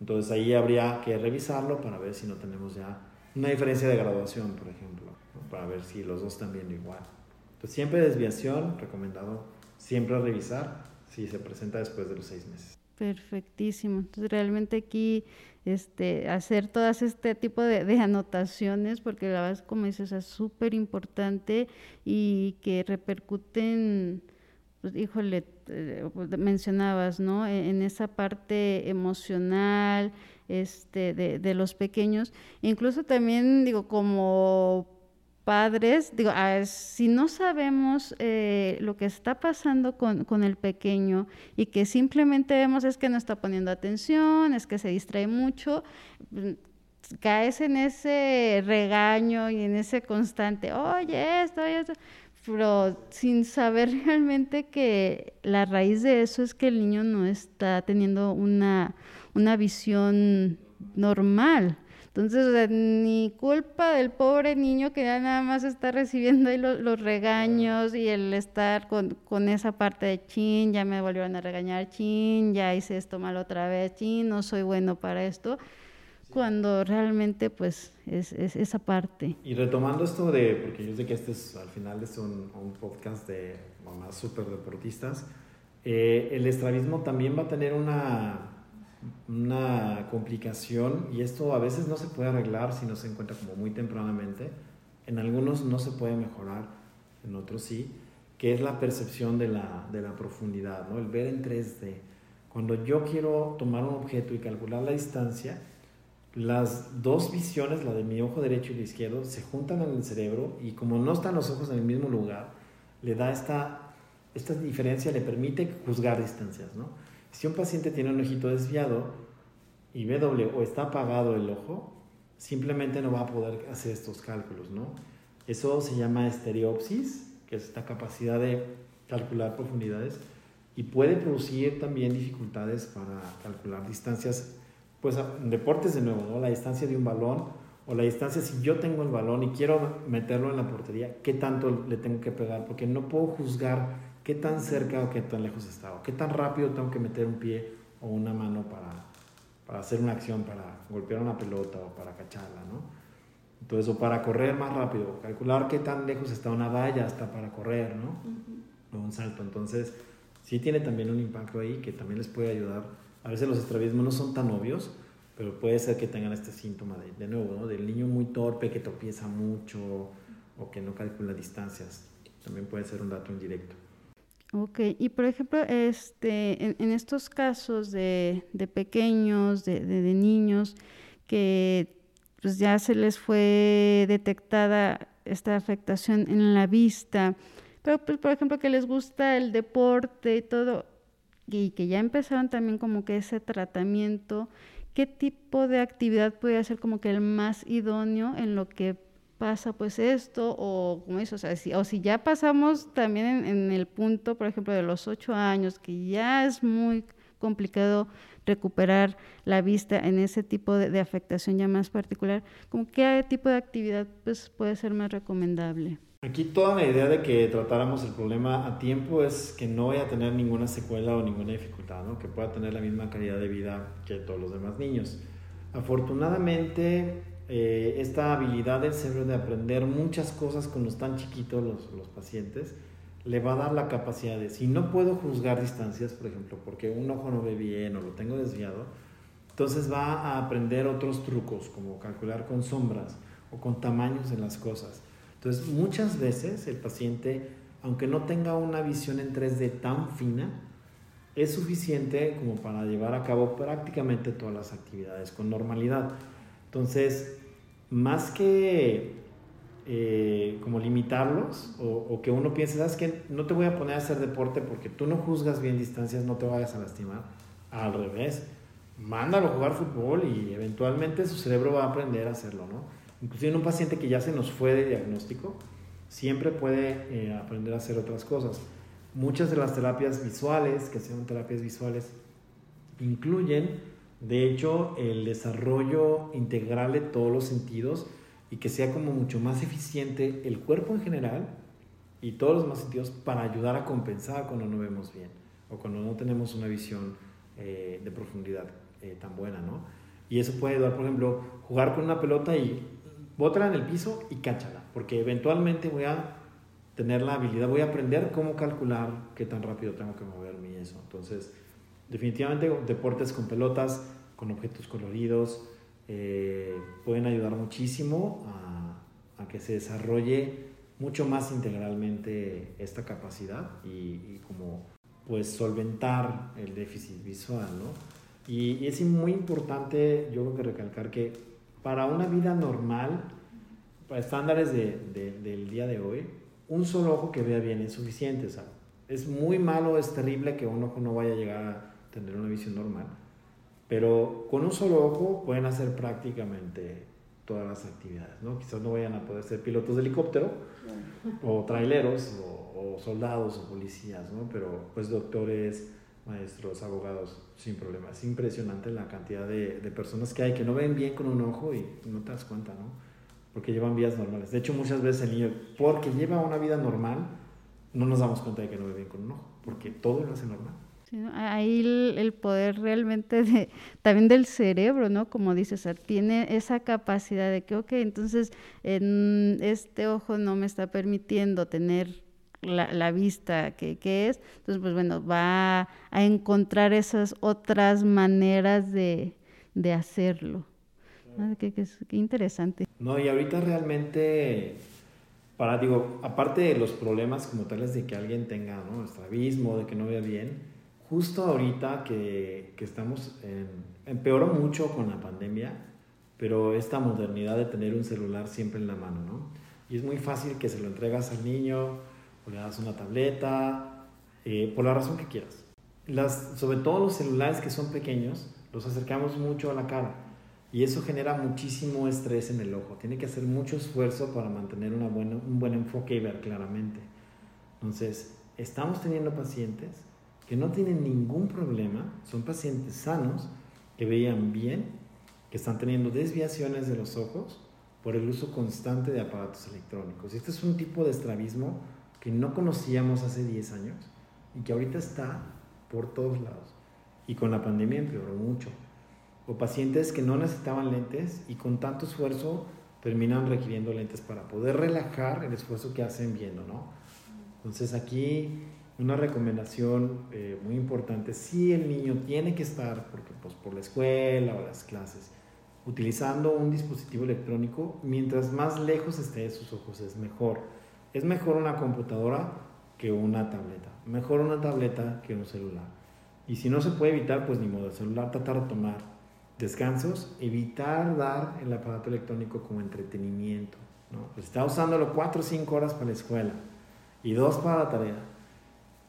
Entonces ahí habría que revisarlo para ver si no tenemos ya una diferencia de graduación, por ejemplo, para ver si los dos están viendo igual. Entonces, siempre desviación, recomendado siempre revisar si se presenta después de los seis meses. Perfectísimo. Entonces, realmente aquí este, hacer todas este tipo de, anotaciones, porque la verdad, como dices, es súper importante y que repercuten, pues, híjole, eh, mencionabas, ¿no? E, en, esa parte emocional este, de, de los pequeños. Incluso también, digo, como padres, digo, ah, si no sabemos eh, lo que está pasando con, el pequeño y que simplemente vemos es que no está poniendo atención, es que se distrae mucho, mm, caes en ese regaño y en ese constante, oye, esto, esto, pero sin saber realmente que la raíz de eso es que el niño no está teniendo una, una visión normal. Entonces, ni culpa del pobre niño que ya nada más está recibiendo ahí los, regaños y el estar con, con, esa parte de chin, ya me volvieron a regañar, chin, ya hice esto mal otra vez, chin, no soy bueno para esto, cuando realmente pues es, es, esa parte. Y retomando esto de, porque yo sé que este es al final es un, un podcast de mamás súper deportistas, eh, el estrabismo también va a tener una una complicación y esto a veces no se puede arreglar si no se encuentra como muy tempranamente. En algunos no se puede mejorar, en otros sí, que es la percepción de la, de la profundidad, ¿no? el ver en 3D. Cuando yo quiero tomar un objeto y calcular la distancia, las dos visiones, la de mi ojo derecho y el izquierdo, se juntan en el cerebro y como no están los ojos en el mismo lugar, le da esta, esta diferencia, le permite juzgar distancias. ¿no? Si un paciente tiene un ojito desviado y ve doble o está apagado el ojo, simplemente no va a poder hacer estos cálculos, ¿no? Eso se llama estereopsis, que es esta capacidad de calcular profundidades y puede producir también dificultades para calcular distancias, pues en deportes de nuevo, ¿no? La distancia de un balón o la distancia si yo tengo el balón y quiero meterlo en la portería, ¿qué tanto le tengo que pegar? Porque no puedo juzgar qué tan cerca o qué tan lejos está, o qué tan rápido tengo que meter un pie o una mano para, para hacer una acción, para golpear una pelota o para cacharla, ¿no? Entonces, o para correr más rápido, calcular qué tan lejos está una valla hasta para correr, ¿no? O un salto. Entonces, sí tiene también un impacto ahí que también les puede ayudar. A veces los estrabismos no son tan obvios, pero puede ser que tengan este síntoma de, de nuevo, ¿no? Del niño muy torpe que tropieza mucho o que no calcula distancias. También puede ser un dato indirecto. Ok, y por ejemplo, este, en, estos casos de, pequeños, de, niños, que pues ya se les fue detectada esta afectación en la vista, pero pues, por ejemplo que les gusta el deporte y todo, y que ya empezaron también como que ese tratamiento, ¿qué tipo de actividad puede ser como que el más idóneo en lo que pasa pues esto o como eso, o sea, si, o si ya pasamos también en, el punto, por ejemplo, de los ocho años, que ya es muy complicado recuperar la vista en ese tipo de, afectación ya más particular, como qué tipo de actividad pues puede ser más recomendable. Aquí toda la idea de que tratáramos el problema a tiempo es que no vaya a tener ninguna secuela o ninguna dificultad, ¿no? que pueda tener la misma calidad de vida que todos los demás niños. Afortunadamente, eh, esta habilidad del cerebro de aprender muchas cosas cuando están chiquitos los, los pacientes, le va a dar la capacidad de, si no puedo juzgar distancias, por ejemplo, porque un ojo no ve bien o lo tengo desviado, entonces va a aprender otros trucos, como calcular con sombras o con tamaños de las cosas. Entonces, muchas veces el paciente, aunque no tenga una visión en 3D tan fina, es suficiente como para llevar a cabo prácticamente todas las actividades con normalidad. Entonces, más que eh, como limitarlos o, que uno piense, ¿sabes qué? No te voy a poner a hacer deporte porque tú no juzgas bien distancias, no te vayas a lastimar. Al revés, mándalo a jugar fútbol y eventualmente su cerebro va a aprender a hacerlo, ¿no? Inclusive en un paciente que ya se nos fue de diagnóstico, siempre puede eh, aprender a hacer otras cosas. Muchas de las terapias visuales, que sean terapias visuales, incluyen de hecho, el desarrollo integral de todos los sentidos y que sea como mucho más eficiente el cuerpo en general y todos los demás sentidos para ayudar a compensar cuando no vemos bien o cuando no tenemos una visión eh, de profundidad eh, tan buena, ¿no? Y eso puede ayudar, por ejemplo, jugar con una pelota y bótala en el piso y cáchala, porque eventualmente voy a tener la habilidad, voy a aprender cómo calcular qué tan rápido tengo que moverme y eso. Entonces, definitivamente deportes con pelotas, con objetos coloridos, eh, pueden ayudar muchísimo a, que se desarrolle mucho más integralmente esta capacidad y, como pues solventar el déficit visual, ¿no? Y, es muy importante, yo creo que recalcar que para una vida normal, para estándares de, de, del día de hoy, un solo ojo que vea bien es suficiente. Es muy malo, es terrible que un ojo no vaya a llegar a tener una visión normal. Pero con un solo ojo pueden hacer prácticamente todas las actividades, ¿no? Quizás no vayan a poder ser pilotos de helicóptero o traileros o, o soldados o policías, ¿no? Pero pues doctores, maestros, abogados, sin problema. Es impresionante la cantidad de, de personas que hay que no ven bien con un ojo y no te das cuenta, ¿no? porque llevan vidas normales. De hecho, muchas veces el niño, porque lleva una vida normal, no nos damos cuenta de que no ve bien con un ojo, porque todo lo hace normal. Sí, ahí el, el, poder realmente de, también del cerebro, ¿no? Como dices, o sea, tiene esa capacidad de que, ok, entonces en este ojo no me está permitiendo tener la, la vista que, que, es, entonces pues bueno, va a encontrar esas otras maneras de, de hacerlo. Ah, qué, qué, qué, interesante. No, y ahorita realmente, para, digo, aparte de los problemas como tales de que alguien tenga, ¿no? Estrabismo, de que no vea bien, justo ahorita que, que estamos, en, empeoró mucho con la pandemia, pero esta modernidad de tener un celular siempre en la mano, ¿no? Y es muy fácil que se lo entregas al niño, o le das una tableta, eh, por la razón que quieras. Las, sobre todo los celulares que son pequeños, los acercamos mucho a la cara y eso genera muchísimo estrés en el ojo. Tiene que hacer mucho esfuerzo para mantener una buena, un buen enfoque y ver claramente. Entonces, estamos teniendo pacientes que no tienen ningún problema, son pacientes sanos, que veían bien, que están teniendo desviaciones de los ojos por el uso constante de aparatos electrónicos. Este es un tipo de estrabismo que no conocíamos hace 10 años y que ahorita está por todos lados. Y con la pandemia empeoró mucho o pacientes que no necesitaban lentes y con tanto esfuerzo terminan requiriendo lentes para poder relajar el esfuerzo que hacen viendo, ¿no? Entonces aquí una recomendación eh, muy importante, si el niño tiene que estar, porque pues por la escuela o las clases, utilizando un dispositivo electrónico, mientras más lejos esté de sus ojos es mejor. Es mejor una computadora que una tableta, mejor una tableta que un celular. Y si no se puede evitar, pues ni modo, el celular tratar de tomar descansos, evitar dar el aparato electrónico como entretenimiento. ¿no? Pues está usándolo 4 o 5 horas para la escuela y 2 para la tarea.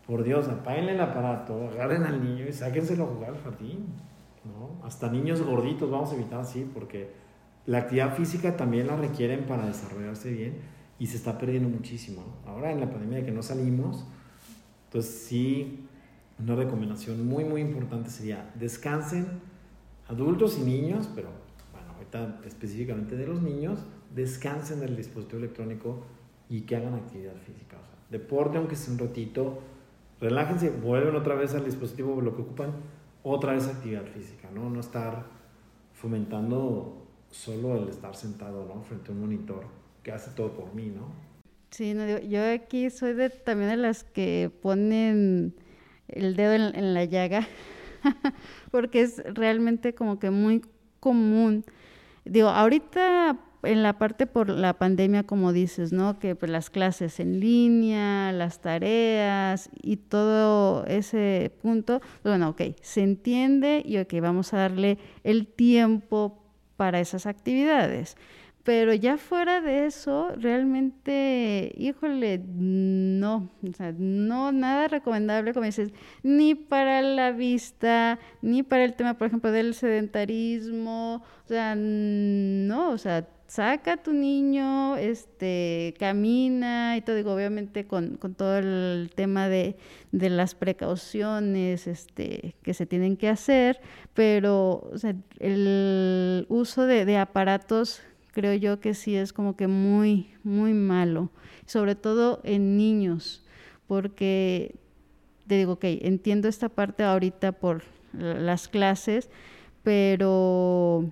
Por Dios, apaguen el aparato, agarren al niño y sáquenselo a jugar al jardín. ¿no? Hasta niños gorditos vamos a evitar así, porque la actividad física también la requieren para desarrollarse bien y se está perdiendo muchísimo. Ahora en la pandemia de que no salimos, entonces sí, una recomendación muy, muy importante sería descansen adultos y niños, pero bueno, ahorita específicamente de los niños, descansen del dispositivo electrónico y que hagan actividad física. O sea, deporte, aunque sea un ratito, relájense, vuelven otra vez al dispositivo, lo que ocupan, otra vez actividad física, ¿no? No estar fomentando solo el estar sentado, ¿no? Frente a un monitor que hace todo por mí, ¿no? Sí, no, yo aquí soy de, también de las que ponen el dedo en, en la llaga porque es realmente como que muy común. Digo, ahorita en la parte por la pandemia, como dices, ¿no? Que pues, las clases en línea, las tareas y todo ese punto, pues, bueno, ok, se entiende y ok, vamos a darle el tiempo para esas actividades. Pero ya fuera de eso, realmente, híjole, no, o sea, no, nada recomendable, como dices, ni para la vista, ni para el tema, por ejemplo, del sedentarismo, o sea, no, o sea, saca a tu niño, este, camina y todo, digo, obviamente con, con todo el tema de, de, las precauciones este, que se tienen que hacer, pero el uso de, de aparatos creo yo que sí es como que muy, muy malo, sobre todo en niños, porque te digo, ok, entiendo esta parte ahorita por las clases, pero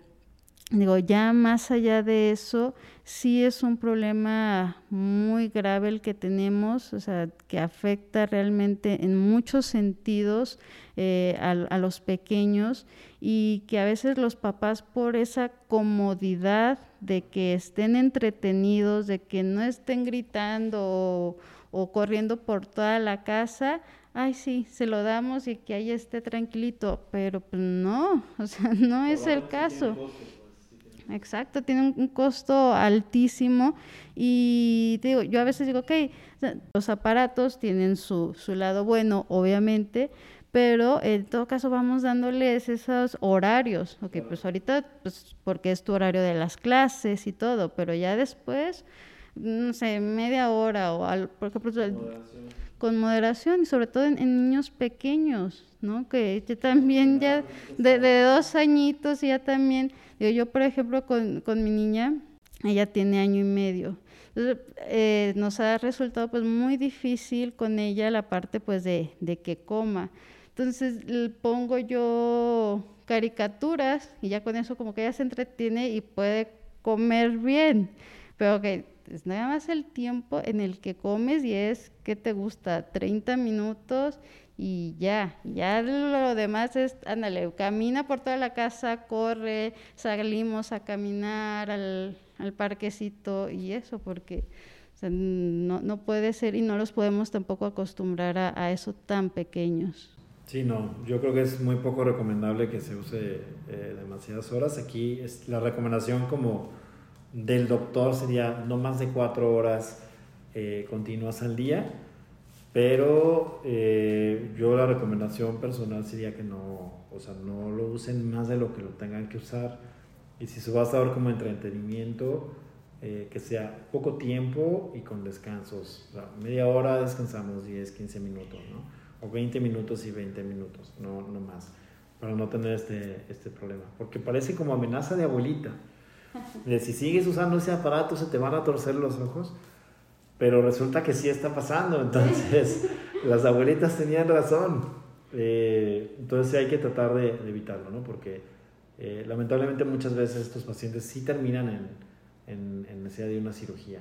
digo, ya más allá de eso, sí es un problema muy grave el que tenemos, o sea, que afecta realmente en muchos sentidos eh, a, los pequeños y que a veces los papás por esa comodidad de que estén entretenidos, de que no estén gritando o, o corriendo por toda la casa, ay sí, se lo damos y que ahí esté tranquilito, pero pues no, o sea, no es el caso. Exacto, tiene un, costo altísimo y digo, yo a veces digo, ok, los aparatos tienen su, su lado bueno, obviamente, pero en todo caso vamos dándoles esos horarios, ok, pues ahorita, pues porque es tu horario de las clases y todo, pero ya después, no sé, media hora o al, por ejemplo, con moderación y sobre todo en, niños pequeños, ¿no? Que yo también ya de, de dos añitos ya también yo, por ejemplo, con, con, mi niña, ella tiene año y medio. Entonces, eh, nos ha resultado pues muy difícil con ella la parte pues de, de que coma. Entonces le pongo yo caricaturas y ya con eso como que ella se entretiene y puede comer bien. Pero que es nada más el tiempo en el que comes y es que te gusta 30 minutos y ya, ya lo demás es, ándale, camina por toda la casa, corre, salimos a caminar al, al parquecito y eso, porque no, no, puede ser y no los podemos tampoco acostumbrar a, a, eso tan pequeños. Sí, no, yo creo que es muy poco recomendable que se use eh, demasiadas horas. Aquí es la recomendación como del doctor sería no más de cuatro horas eh, continuas al día pero eh, yo la recomendación personal sería que no, o sea, no lo usen más de lo que lo tengan que usar. Y si se va a usar como entretenimiento, eh, que sea poco tiempo y con descansos. O sea, media hora descansamos 10, 15 minutos, ¿no? O 20 minutos y 20 minutos, no, no más, para no tener este, este problema. Porque parece como amenaza de abuelita. De si sigues usando ese aparato se te van a torcer los ojos pero resulta que sí está pasando, entonces las abuelitas tenían razón. Eh, entonces hay que tratar de, evitarlo, ¿no? Porque eh, lamentablemente muchas veces estos pacientes sí terminan en, en, en, necesidad de una cirugía,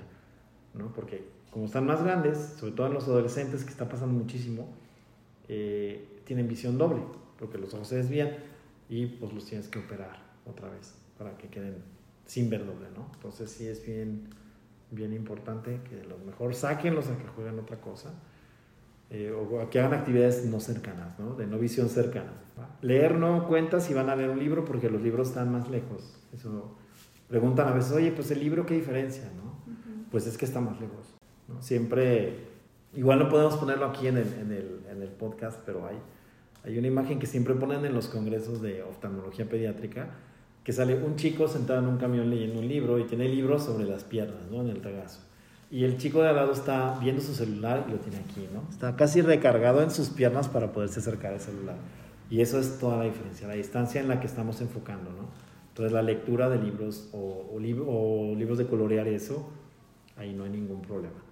¿no? Porque como están más grandes, sobre todo en los adolescentes, que está pasando muchísimo, eh, tienen visión doble, porque los ojos se desvían y pues los tienes que operar otra vez para que queden sin ver doble, ¿no? Entonces sí es bien bien importante que los mejor sáquenlos a que jueguen otra cosa eh, o a que hagan actividades no cercanas, ¿no? de no visión cercana. Leer no cuenta si van a leer un libro porque los libros están más lejos. Eso preguntan a veces, oye, pues el libro, ¿qué diferencia? ¿no? Pues es que está más lejos. ¿no? Siempre, igual no podemos ponerlo aquí en el, en el, en el podcast, pero hay, hay una imagen que siempre ponen en los congresos de oftalmología pediátrica que sale un chico sentado en un camión leyendo un libro y tiene libros sobre las piernas, ¿no? En el regazo. Y el chico de al lado está viendo su celular y lo tiene aquí, ¿no? Está casi recargado en sus piernas para poderse acercar al celular. Y eso es toda la diferencia, la distancia en la que estamos enfocando, ¿no? Entonces la lectura de libros o, libros de colorear eso, ahí no hay ningún problema.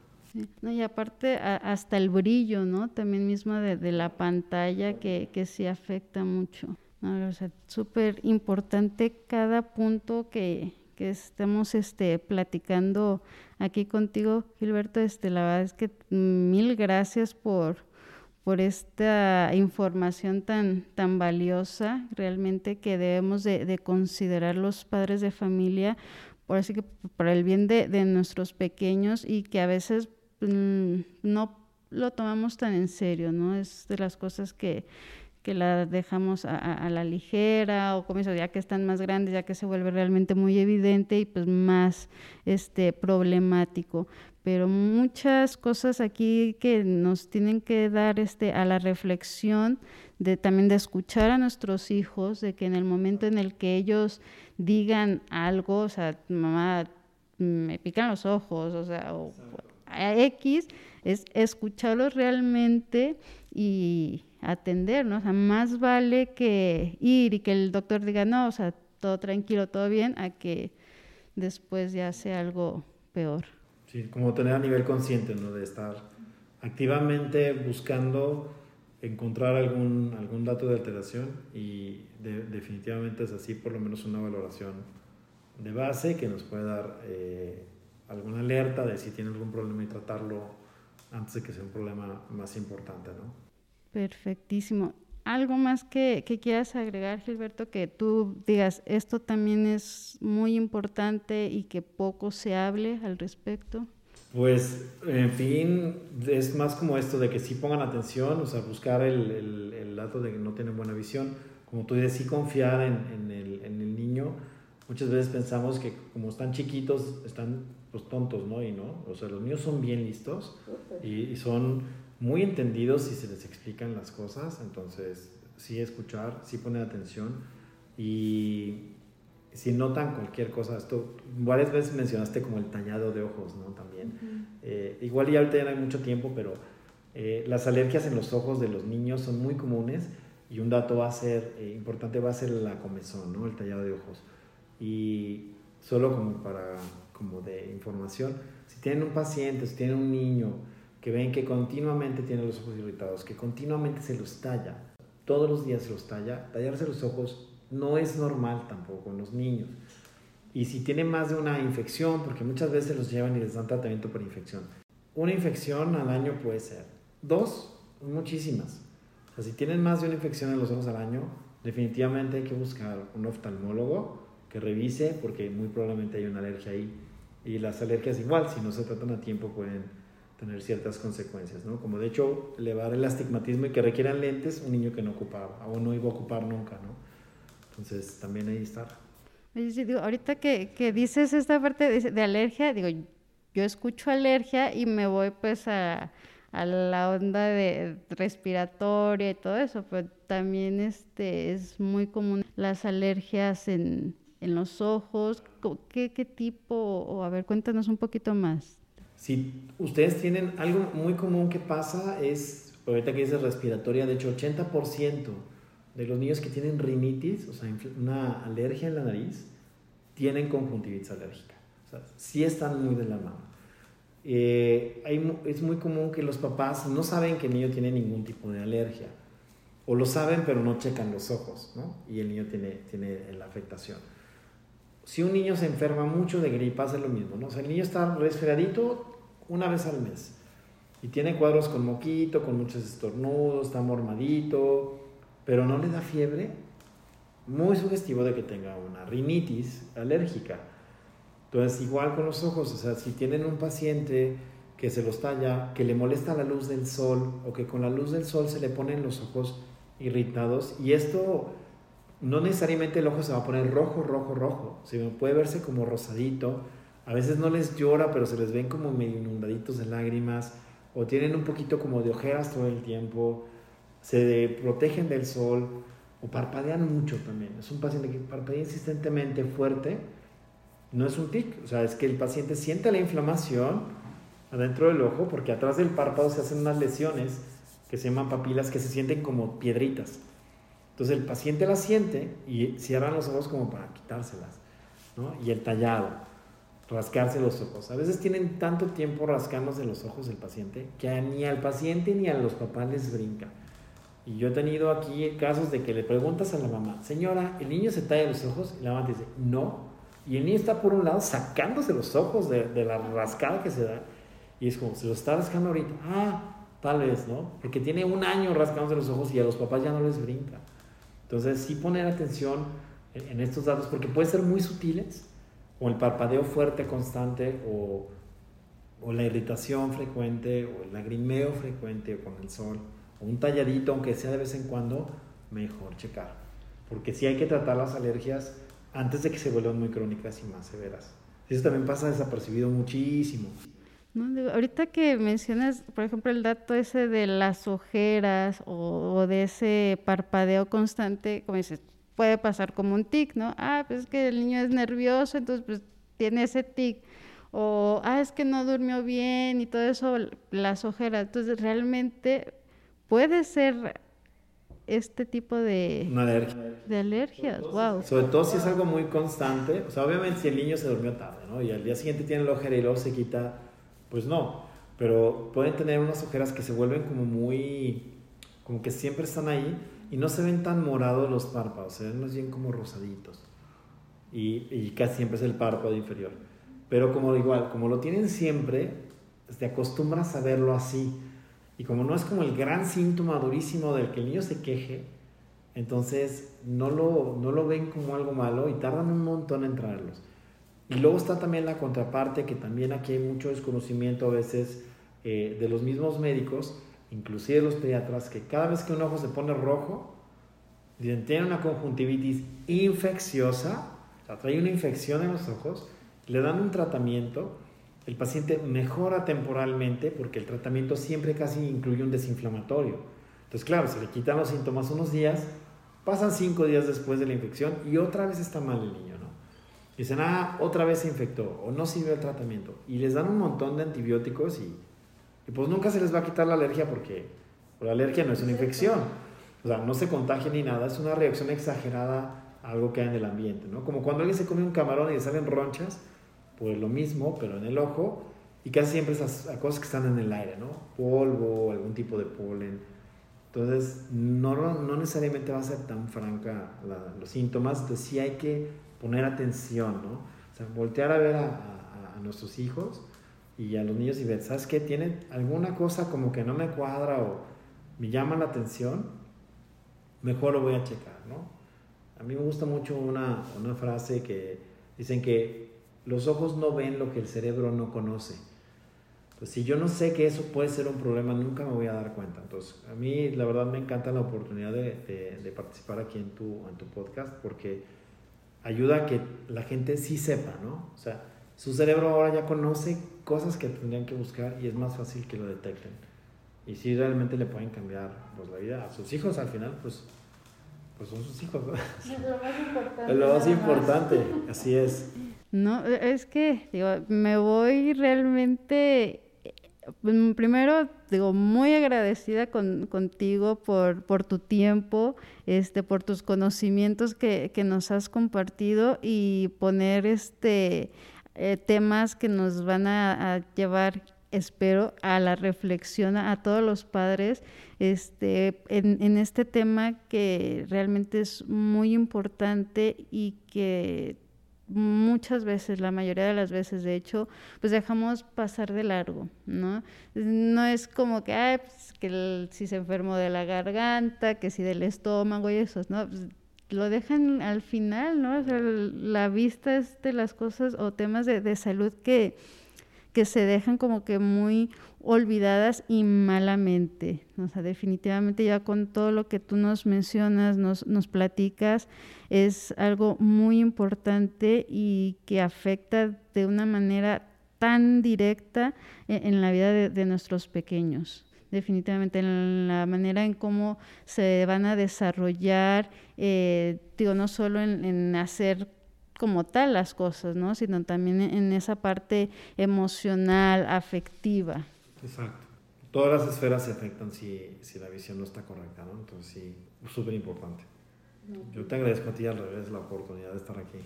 No, y aparte hasta el brillo, ¿no? También mismo de, de la pantalla que, que sí afecta mucho. O súper importante cada punto que, que estemos este, platicando aquí contigo, Gilberto. Este, la verdad es que mil gracias por, por esta información tan, tan valiosa, realmente que debemos de, considerar los padres de familia, por así que para el bien de, de nuestros pequeños y que a veces mm, no lo tomamos tan en serio, ¿no? Es de las cosas que que la dejamos a, la ligera o como eso, ya que están más grandes, ya que se vuelve realmente muy evidente y pues más este, problemático. Pero muchas cosas aquí que nos tienen que dar este, a la reflexión de también de escuchar a nuestros hijos, de que en el momento en el que ellos digan algo, o sea, mamá, me pican los ojos, o sea, o a X, es escucharlos realmente y atender, ¿no? O sea, más vale que ir y que el doctor diga, no, o sea, todo tranquilo, todo bien, a que después ya sea algo peor. Sí, como tener a nivel consciente, ¿no? De estar activamente buscando encontrar algún, algún dato de alteración y definitivamente es así, por lo menos una valoración de base que nos puede dar eh, alguna alerta de si tiene algún problema y tratarlo antes de que sea un problema más importante, ¿no? Perfectísimo. ¿Algo más que, que, quieras agregar, Gilberto, que tú digas, esto también es muy importante y que poco se hable al respecto? Pues, en fin, es más como esto de que sí pongan atención, o sea, buscar el, el, dato de que no tienen buena visión. Como tú dices, sí confiar en, en, el, niño. Muchas veces pensamos que como están chiquitos, están pues tontos, ¿no? Y no, o sea, los niños son bien listos y son muy entendidos si se les explican las cosas, entonces sí escuchar, sí poner atención y si notan cualquier cosa, esto varias veces mencionaste como el tañado de ojos, ¿no? También. Uh -huh. eh, igual ya ahorita ya no hay mucho tiempo, pero eh, las alergias en los ojos de los niños son muy comunes y un dato va a ser eh, importante va a ser la comezón, ¿no? El tallado de ojos. Y solo como para como de información, si tienen un paciente, si tienen un niño que ven que continuamente tiene los ojos irritados, que continuamente se los talla, todos los días se los talla, tallarse los ojos no es normal tampoco en los niños. Y si tienen más de una infección, porque muchas veces los llevan y les dan tratamiento por infección, una infección al año puede ser. Dos, muchísimas. O sea, si tienen más de una infección en los ojos al año, definitivamente hay que buscar un oftalmólogo que revise, porque muy probablemente hay una alergia ahí. Y las alergias igual, si no se tratan a tiempo, pueden tener ciertas consecuencias, ¿no? Como de hecho elevar el astigmatismo y que requieran lentes un niño que no ocupaba o no iba a ocupar nunca, ¿no? Entonces también ahí digo, ahorita que, que, dices esta parte de, de, alergia, digo, yo escucho alergia y me voy pues a, a la onda de respiratoria y todo eso, pero también este, es muy común las alergias en, en los ojos. ¿Qué, ¿Qué tipo? O a ver, cuéntanos un poquito más. Si ustedes tienen algo muy común que pasa es, ahorita que dices respiratoria, de hecho 80% de los niños que tienen rinitis, o sea, una alergia en la nariz, tienen conjuntivitis alérgica. O sea, sí están muy de la mano. Eh, hay, es muy común que los papás no saben que el niño tiene ningún tipo de alergia. O lo saben, pero no checan los ojos, ¿no? Y el niño tiene, tiene la afectación. Si un niño se enferma mucho de gripa, hace lo mismo, ¿no? O el niño está resfriadito una vez al mes y tiene cuadros con moquito, con muchos estornudos, está mormadito, pero no le da fiebre, muy sugestivo de que tenga una rinitis alérgica. Entonces, igual con los ojos, o sea, si tienen un paciente que se los talla, que le molesta la luz del sol o que con la luz del sol se le ponen los ojos irritados, y esto no necesariamente el ojo se va a poner rojo, rojo, rojo, sino puede verse como rosadito, a veces no les llora, pero se les ven como medio inundaditos de lágrimas, o tienen un poquito como de ojeras todo el tiempo, se protegen del sol. O parpadean mucho también. Es un paciente que parpadea insistentemente fuerte, no es un tic, o sea, es que el paciente siente la inflamación adentro del ojo porque atrás del párpado se hacen unas lesiones que se llaman papilas que se sienten como piedritas. Entonces el paciente las siente y cierran los ojos como para quitárselas, ¿no? Y el tallado, rascarse los ojos. A veces tienen tanto tiempo rascándose los ojos el paciente que ni al paciente ni a los papás les brinca. Y yo he tenido aquí casos de que le preguntas a la mamá, señora, ¿el niño se talla los ojos? Y la mamá te dice, no. Y el niño está por un lado sacándose los ojos de, de la rascada que se da. Y es como, se los está rascando ahorita. Ah, tal vez, ¿no? Porque tiene un año rascándose los ojos y a los papás ya no les brinca. Entonces, sí poner atención en, estos datos, porque pueden ser muy sutiles, o el parpadeo fuerte, constante, o, o la irritación frecuente, o el lagrimeo frecuente con el sol un talladito, aunque sea de vez en cuando, mejor checar. Porque sí hay que tratar las alergias antes de que se vuelvan muy crónicas y más severas. Eso también pasa desapercibido muchísimo. No, digo, ahorita que mencionas, por ejemplo, el dato ese de las ojeras o, o, de ese parpadeo constante, como dices, puede pasar como un tic, ¿no? Ah, pues es que el niño es nervioso, entonces pues tiene ese tic. O, ah, es que no durmió bien y todo eso, las ojeras. Entonces, realmente puede ser este tipo de, alergia. de alergias. Wow. Sobre todo si es algo muy constante. O sea, obviamente si el niño se durmió tarde, ¿no? Y al día siguiente tiene la ojera y luego se quita, pues no. Pero pueden tener unas ojeras que se vuelven como muy, como que siempre están ahí y no se ven tan morados los párpados, se ven más bien como rosaditos. y, casi siempre es el párpado inferior. Pero como igual, como lo tienen siempre, te acostumbras a verlo así. Y como no es como el gran síntoma durísimo del que el niño se queje, entonces no lo, no lo ven como algo malo y tardan un montón en traerlos. Y luego está también la contraparte, que también aquí hay mucho desconocimiento a veces eh, de los mismos médicos, inclusive los pediatras, que cada vez que un ojo se pone rojo, tiene una conjuntivitis infecciosa, o sea, trae una infección en los ojos, le dan un tratamiento, el paciente mejora temporalmente porque el tratamiento siempre casi incluye un desinflamatorio. Entonces, claro, se le quitan los síntomas unos días, pasan cinco días después de la infección y otra vez está mal el niño. Dicen, ah, otra vez se infectó o no sirve el tratamiento. Y les dan un montón de antibióticos y, y pues nunca se les va a quitar la alergia porque la alergia no es una infección. O sea, no se contagia ni nada, es una reacción exagerada a algo que hay en el ambiente, ¿no? Como cuando alguien se come un camarón y le salen ronchas, pues lo mismo, pero en el ojo, y casi siempre esas cosas que están en el aire, ¿no? Polvo, algún tipo de polen. Entonces, no, no necesariamente va a ser tan franca los síntomas, entonces sí hay que poner atención, ¿no? O sea, voltear a ver a, a, nuestros hijos y a los niños y ver, ¿sabes qué? ¿Tienen alguna cosa como que no me cuadra o me llama la atención? Mejor lo voy a checar, ¿no? A mí me gusta mucho una, una frase que dicen que los ojos no ven lo que el cerebro no conoce. Pues si yo no sé que eso puede ser un problema, nunca me voy a dar cuenta. Entonces, a mí la verdad me encanta la oportunidad de, de participar aquí en tu, en tu podcast porque ayuda a que la gente sí sepa, ¿no? O sea, su cerebro ahora ya conoce cosas que tendrían que buscar y es más fácil que lo detecten. Y si realmente le pueden cambiar pues, la vida a sus hijos al final, pues, pues son sus hijos. ¿no? Es lo más importante. Es lo más importante, así es. No, es que, digo, me voy realmente pues, primero, digo, muy agradecida con, contigo por, por, tu tiempo, este, por tus conocimientos que, que nos has compartido y poner este, eh, temas que nos van a, llevar, espero, a la reflexión a, todos los padres este, en, en este tema que realmente es muy importante y que muchas veces, la mayoría de las veces, de hecho, pues dejamos pasar de largo, ¿no? No es como que, ay, pues, que si se enfermó de la garganta, que si del estómago y eso, ¿no? Pues, lo dejan al final, ¿no? la vista es de las cosas o temas de, de salud que, que se dejan como que muy olvidadas y malamente. O sea, definitivamente ya con todo lo que tú nos mencionas, nos, nos platicas, es algo muy importante y que afecta de una manera tan directa e, en, la vida de, nuestros pequeños definitivamente en la manera en cómo se van a desarrollar, eh, digo, no solo en, hacer como tal las cosas, ¿no? sino también en esa parte emocional, afectiva. Exacto. Todas las esferas se afectan si, si la visión no está correcta, ¿no? Entonces sí, súper importante. Yo te agradezco a ti al revés la oportunidad de estar aquí.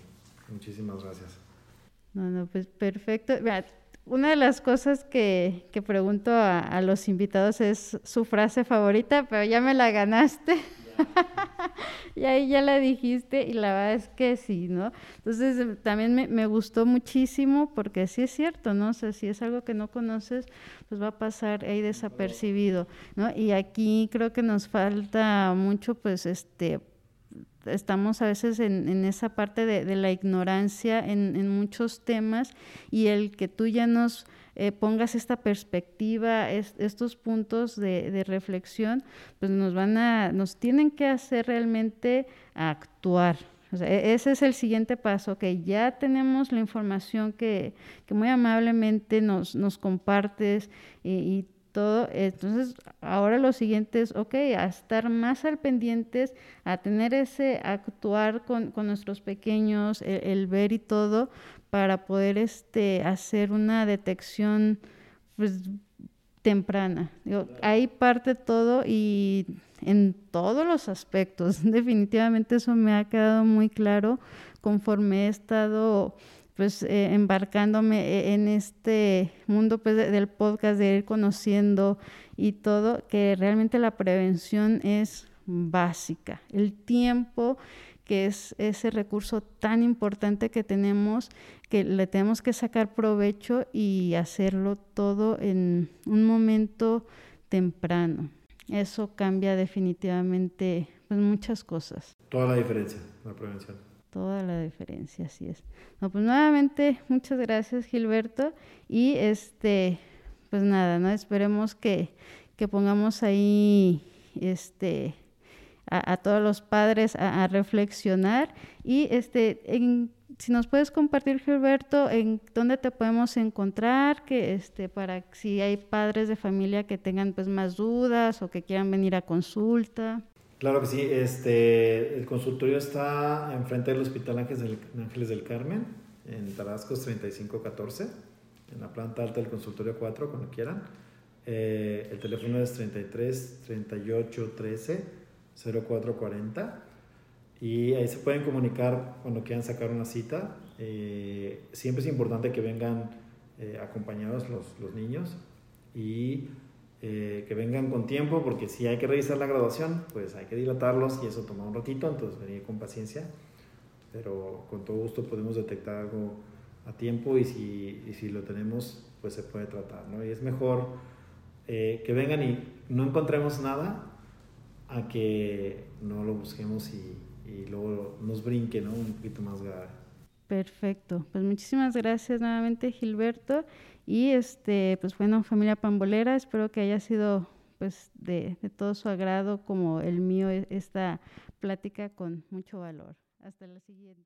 Muchísimas gracias. No, no, pues perfecto. una de las cosas que, que pregunto a, a, los invitados es su frase favorita, pero ya me la ganaste. y ahí ya la dijiste y la verdad es que sí, ¿no? Entonces em, también me, me, gustó muchísimo porque sí es cierto, ¿no? O sea, si es algo que no conoces, pues va a pasar ahí desapercibido, ¿no? Y aquí creo que nos falta mucho, pues, este estamos a veces en, en esa parte de, de la ignorancia en, en, muchos temas y el que tú ya nos eh, pongas esta perspectiva, estos puntos de, reflexión, pues nos van a, nos tienen que hacer realmente actuar. E, ese es el siguiente paso, que ya tenemos la información que, que muy amablemente nos, nos compartes y, y todo. Entonces, ahora lo siguiente es, ok, a estar más al pendientes, a tener ese actuar con, con nuestros pequeños, el, el, ver y todo, para poder este, hacer una detección pues, temprana. Digo, ahí parte todo y en todos los aspectos. Definitivamente eso me ha quedado muy claro conforme he estado pues eh, embarcándome e, en este mundo pues, del podcast, de ir conociendo y todo, que realmente la prevención es básica. El tiempo que es ese recurso tan importante que tenemos, que le tenemos que sacar provecho y hacerlo todo en un momento temprano. Eso cambia definitivamente pues, muchas cosas. Toda la diferencia, la prevención. Toda la diferencia, así es. No, pues nuevamente, muchas gracias Gilberto. Y este, pues nada, ¿no? Esperemos que, que pongamos ahí este a, todos los padres a, reflexionar y este si nos puedes compartir Gilberto en dónde te podemos encontrar que este para si hay padres de familia que tengan pues más dudas o que quieran venir a consulta claro que sí este el consultorio está enfrente del Hospital Ángeles del, Ángeles del Carmen en Tabascos 3514 en la planta alta del consultorio 4 cuando quieran. Eh, el teléfono es 33 38 13 0440 y ahí se pueden comunicar cuando quieran sacar una cita. Eh, siempre es importante que vengan eh, acompañados los, los, niños. Y eh, que vengan con tiempo porque si hay que revisar la graduación, pues hay que dilatarlos y eso toma un ratito, entonces venir con paciencia, pero con todo gusto podemos detectar algo a tiempo y si, y si lo tenemos, pues se puede tratar, ¿no? Y es mejor que vengan y no encontremos nada a que no lo busquemos y, y luego nos brinque, ¿no? Un poquito más grave. Perfecto. Pues muchísimas gracias nuevamente, Gilberto. Y este, pues bueno, familia pambolera, espero que haya sido pues de, de todo su agrado como el mío e, esta plática con mucho valor. Hasta la siguiente.